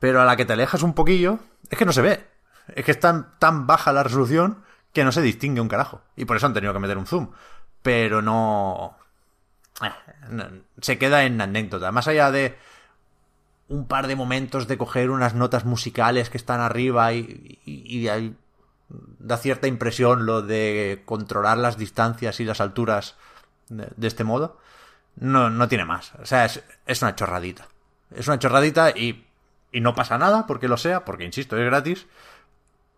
pero a la que te alejas un poquillo, es que no se ve. Es que es tan, tan baja la resolución que no se distingue un carajo. Y por eso han tenido que meter un zoom. Pero no... eh, se queda en anécdota. Más allá de un par de momentos de coger unas notas musicales que están arriba y, y, da cierta impresión lo de controlar las distancias y las alturas de, de este modo. No, no tiene más. O sea, es, es, una chorradita. Es una chorradita y, y no pasa nada porque lo sea, porque insisto, es gratis.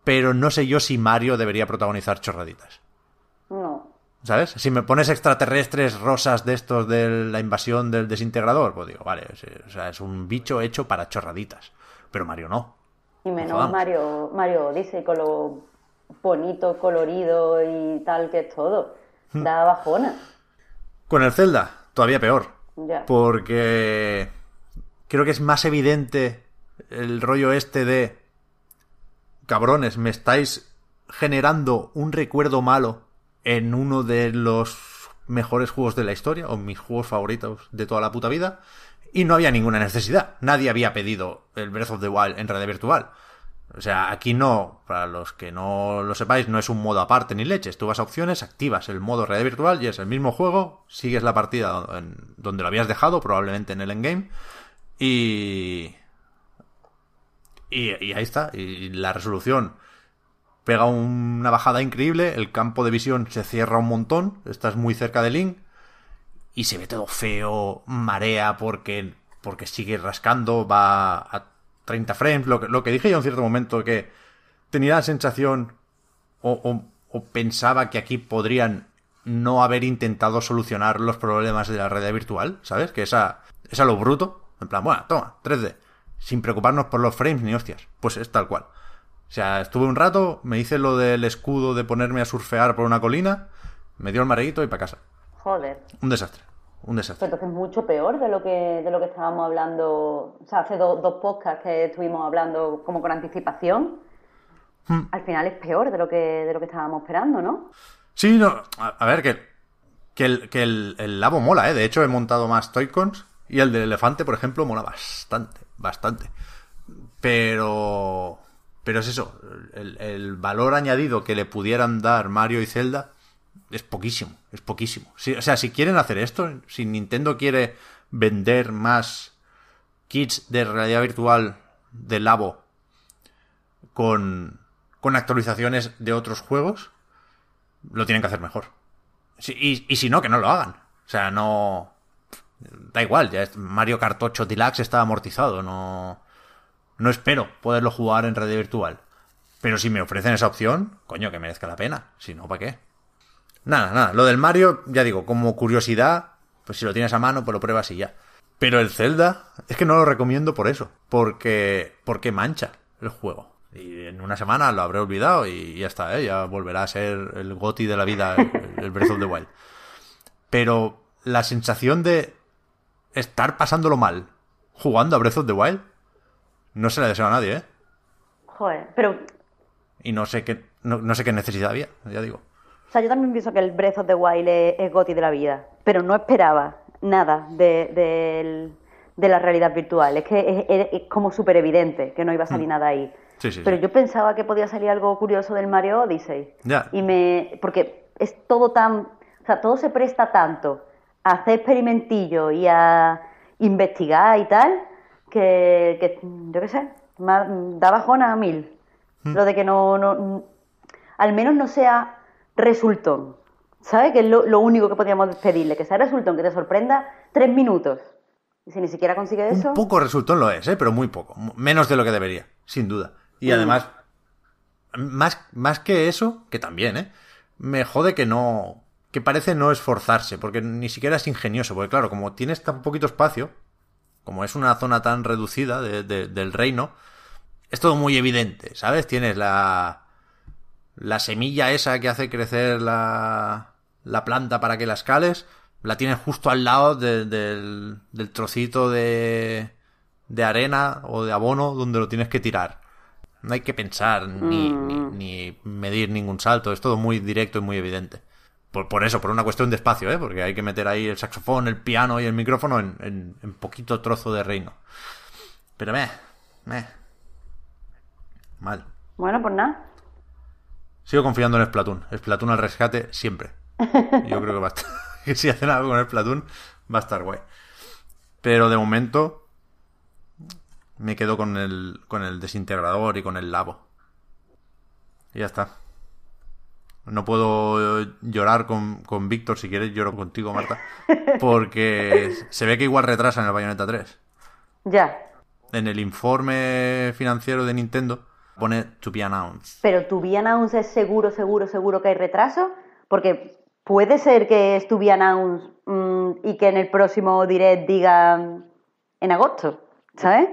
Pero no sé yo si Mario debería protagonizar chorraditas. No. ¿Sabes? Si me pones extraterrestres rosas de estos de la invasión del desintegrador, pues digo, vale, o sea, es un bicho hecho para chorraditas. Pero Mario no. Y menos Mario, Mario Odyssey con lo bonito, colorido y tal que es todo. Da bajona. Con el Zelda, todavía peor. Ya. Porque creo que es más evidente el rollo este de cabrones, me estáis generando un recuerdo malo en uno de los mejores juegos de la historia, o mis juegos favoritos de toda la puta vida, y no había ninguna necesidad. Nadie había pedido el Breath of the Wild en realidad virtual. O sea, aquí no, para los que no lo sepáis, no es un modo aparte ni leches. Tú vas a opciones, activas el modo realidad virtual y es el mismo juego, sigues la partida en donde lo habías dejado, probablemente en el endgame, y... y... Ahí está, y la resolución pega una bajada increíble, el campo de visión se cierra un montón, estás muy cerca de Link, y se ve todo feo, marea porque, porque sigue rascando, va a 30 frames, lo que, lo que dije yo en cierto momento, que tenía la sensación o, o, o, pensaba que aquí podrían no haber intentado solucionar los problemas de la realidad virtual, ¿sabes? Que esa es a lo bruto, en plan, bueno, toma, 3D, sin preocuparnos por los frames ni hostias, pues es tal cual. O sea, estuve un rato, me hice lo del escudo de ponerme a surfear por una colina, me dio el mareito y para casa. Joder. Un desastre. Un desastre. Pero entonces es mucho peor de lo que, de lo que estábamos hablando. O sea, hace do, dos podcasts que estuvimos hablando como con anticipación. Hmm. Al final es peor de lo que, de lo que estábamos esperando, ¿no? Sí, no. A, a ver, que, que, el, que el, el, labo mola, ¿eh? De hecho, he montado más Toycons y el del elefante, por ejemplo, mola bastante, bastante. Pero. Pero es eso, el, valor añadido que le pudieran dar Mario y Zelda es poquísimo, es poquísimo. Si, o sea, si quieren hacer esto, si Nintendo quiere vender más kits de realidad virtual de Labo con, con actualizaciones de otros juegos, lo tienen que hacer mejor. Si, y, y, si no, que no lo hagan. O sea, no... Da igual, ya Mario Kart 8 Deluxe está amortizado, no... No espero poderlo jugar en realidad virtual. Pero si me ofrecen esa opción, coño, que merezca la pena. Si no, ¿para qué? Nada, nada. Lo del Mario, ya digo, como curiosidad, pues si lo tienes a mano, pues lo pruebas y ya. Pero el Zelda, es que no lo recomiendo por eso. Porque, porque mancha el juego. Y en una semana lo habré olvidado y ya está, ¿eh? Ya volverá a ser el goti de la vida, el, el Breath of the Wild. Pero la sensación de estar pasándolo mal jugando a Breath of the Wild no se la deseo a nadie, ¿eh? Joder, pero... Y no sé qué, no, no sé qué necesidad había, ya digo. O sea, yo también pienso que el Breath of the Wild es, es goti de la vida, pero no esperaba nada de, de, de la realidad virtual. Es que es, es como súper evidente que no iba a salir mm. nada ahí. Sí, sí, pero sí. yo pensaba que podía salir algo curioso del Mario Odyssey. Ya. Y me... Porque es todo tan... O sea, todo se presta tanto a hacer experimentillos y a investigar y tal, que, que yo qué sé, da bajona a mil. Mm. Lo de que no, no... Al menos no sea resultón. ¿Sabes? Que es lo, lo, único que podríamos pedirle, que sea resultón, que te sorprenda tres minutos. Y si ni siquiera consigue eso. Un poco resultón lo es, ¿eh? pero muy poco. Menos de lo que debería, sin duda. Y mm. además, más, más que eso, que también, ¿eh? Me jode que no. Que parece no esforzarse, porque ni siquiera es ingenioso. Porque claro, como tienes tan poquito espacio, como es una zona tan reducida de, de, del reino, es todo muy evidente, ¿sabes? Tienes la la semilla esa que hace crecer la, la planta para que la escales, la tienes justo al lado de, del, del trocito de, de arena o de abono donde lo tienes que tirar. No hay que pensar ni, mm. ni, ni, medir ningún salto, es todo muy directo y muy evidente. Por, por, eso, por una cuestión de espacio, ¿eh? porque hay que meter ahí el saxofón, el piano y el micrófono en, en, en poquito trozo de reino. Pero me, me. Mal. Bueno, pues nada. Sigo confiando en Splatoon. Splatoon al rescate siempre. Yo creo que va a estar... que si hacen algo con Splatoon va a estar guay. Pero de momento me quedo con el, con el desintegrador y con el labo. Y ya está. No puedo llorar con, con Víctor, si quieres lloro contigo, Marta. Porque se ve que igual retrasa en el Bayonetta 3. Ya. En el informe financiero de Nintendo pone to be announced. Pero tu be announced es seguro, seguro, seguro que hay retraso. Porque puede ser que es to be announced mm, y que en el próximo direct digan en agosto, ¿sabes?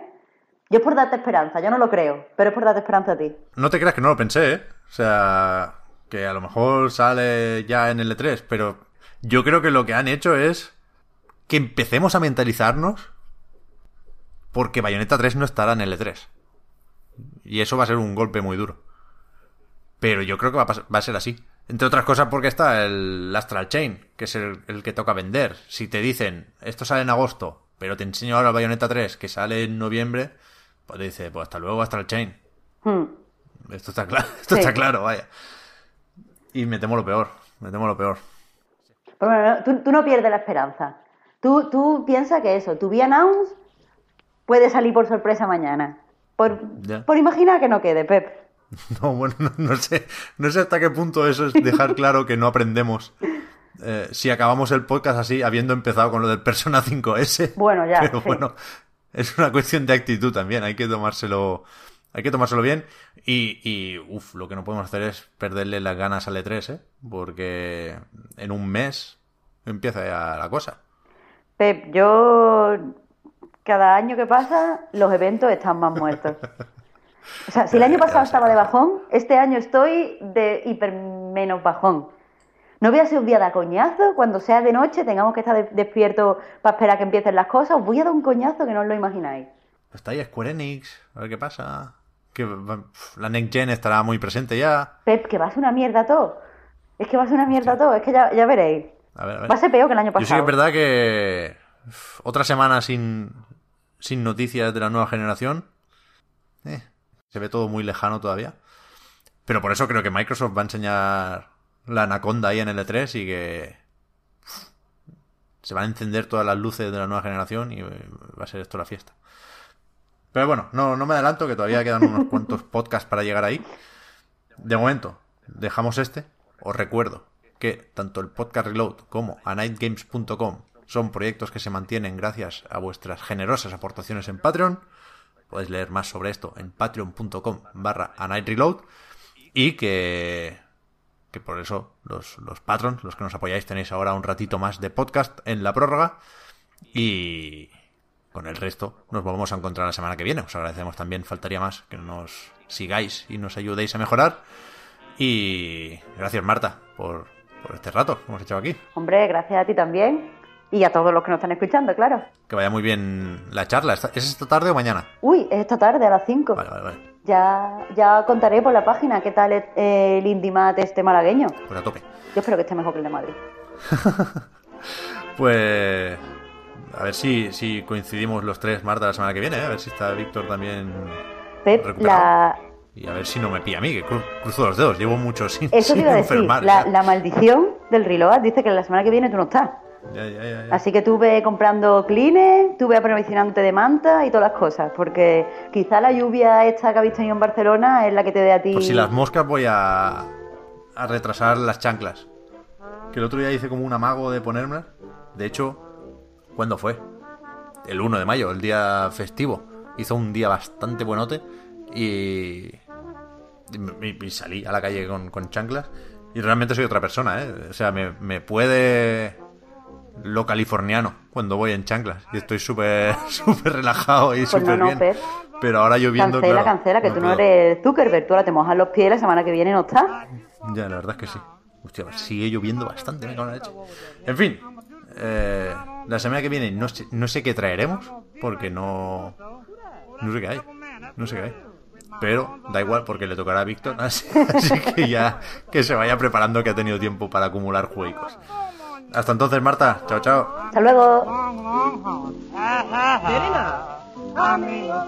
Yo es por darte esperanza, yo no lo creo, pero es por darte esperanza a ti. No te creas que no lo pensé, ¿eh? O sea, que a lo mejor sale ya en el E3, pero yo creo que lo que han hecho es que empecemos a mentalizarnos porque Bayonetta 3 no estará en el E3. Y eso va a ser un golpe muy duro. Pero yo creo que va a, pas- va a ser así. Entre otras cosas porque está el Astral Chain, que es el, el que toca vender. Si te dicen, esto sale en agosto, pero te enseño ahora Bayonetta 3, que sale en noviembre, pues te dice, pues hasta luego Astral Chain. Hmm. Esto está claro, esto Sí. está claro, vaya. Y me temo lo peor, me temo lo peor. Pero bueno, no, tú, tú no pierdes la esperanza. Tú, tú piensas que eso, tu announced puede salir por sorpresa mañana. Por, Ya. por imaginar que no quede, Pep. No, bueno, no, no sé, no sé hasta qué punto eso es dejar claro que no aprendemos. eh, si acabamos el podcast así, habiendo empezado con lo del Persona 5S. Bueno, ya, Pero sí. bueno, es una cuestión de actitud también, hay que tomárselo, hay que tomárselo bien. Y, y uff, lo que no podemos hacer es perderle las ganas al E3, ¿eh? Porque en un mes empieza ya la cosa. Pep, yo cada año que pasa los eventos están más muertos. O sea, si el año pasado estaba de bajón, este año estoy de hiper menos bajón. No voy a ser un día de coñazo, cuando sea de noche tengamos que estar de- despiertos para esperar que empiecen las cosas, os voy a dar un coñazo que no os lo imagináis. Está ahí Square Enix, a ver qué pasa. Que la Next Gen estará muy presente ya. Pep, que va a ser una mierda todo. Es que va a ser una mierda todo, es que ya, ya veréis. A ver, a ver. Va a ser peor que el año Yo sí que pasado. es verdad que otra semana sin, sin noticias de la nueva generación. eh, se ve todo muy lejano todavía. Pero por eso creo que Microsoft va a enseñar la Anaconda ahí en el E3 y que se van a encender todas las luces de la nueva generación y eh, va a ser esto la fiesta. Pero bueno, no, no me adelanto, que todavía quedan unos cuantos podcasts para llegar ahí. De momento, dejamos este. Os recuerdo que tanto el podcast Reload como anightgames.com son proyectos que se mantienen gracias a vuestras generosas aportaciones en Patreon. Podéis leer más sobre esto en patreon.com barra anightreload y que, que por eso los, los patrons, los que nos apoyáis, tenéis ahora un ratito más de podcast en la prórroga y con el resto nos volvemos a encontrar la semana que viene. Os agradecemos también, faltaría más, que nos sigáis y nos ayudéis a mejorar. Y gracias Marta por, por este rato que hemos echado aquí. Hombre, gracias a ti también. Y a todos los que nos están escuchando, claro. Que vaya muy bien la charla. ¿Esta- ¿Es esta tarde o mañana? Uy, es esta tarde a las 5. Vale, vale, vale. Ya, ya contaré por la página qué tal es eh, el Indimat este malagueño. Pues a tope. Yo espero que esté mejor que el de Madrid. Pues a ver si, si coincidimos los tres, Marta, la semana que viene. ¿eh? A ver si está Víctor también Pep, recuperado. la... Y a ver si no me pilla a mí, que cru- cruzo los dedos. Llevo mucho sin, eso te iba a decir, enfermar. la, maldición del reload dice que la semana que viene tú no estás. Ya, ya, ya, ya. Así que tú ve comprando clines, tú ve aprovisionándote de manta y todas las cosas, porque quizá la lluvia esta que habéis tenido en Barcelona es la que te dé a ti... Por si las moscas voy a, a retrasar las chanclas. Que el otro día hice como un amago de ponérmelas. De hecho, ¿cuándo fue? El 1 de mayo, el día festivo. Hizo un día bastante buenote y, y- y salí a la calle con, con chanclas. Y realmente soy otra persona, ¿eh? O sea, me, me puede lo californiano cuando voy en chanclas. Y estoy súper súper relajado y Pues no, súper no, bien. Pep. Pero ahora lloviendo, Cancela, claro, cancela, que tú no eres Zuckerberg, tú ahora te mojas los pies la semana que viene no estás. Ya, la verdad es que sí. Hostia, sigue lloviendo bastante, me cago en la leche. En fin, eh, la semana que viene no sé, no sé qué traeremos, porque no. No sé qué hay. No sé qué hay. Pero da igual, porque le tocará a Víctor, así, así que ya que se vaya preparando, que ha tenido tiempo para acumular juegos. Hasta entonces, Marta. Chao, chao. Hasta luego. amigos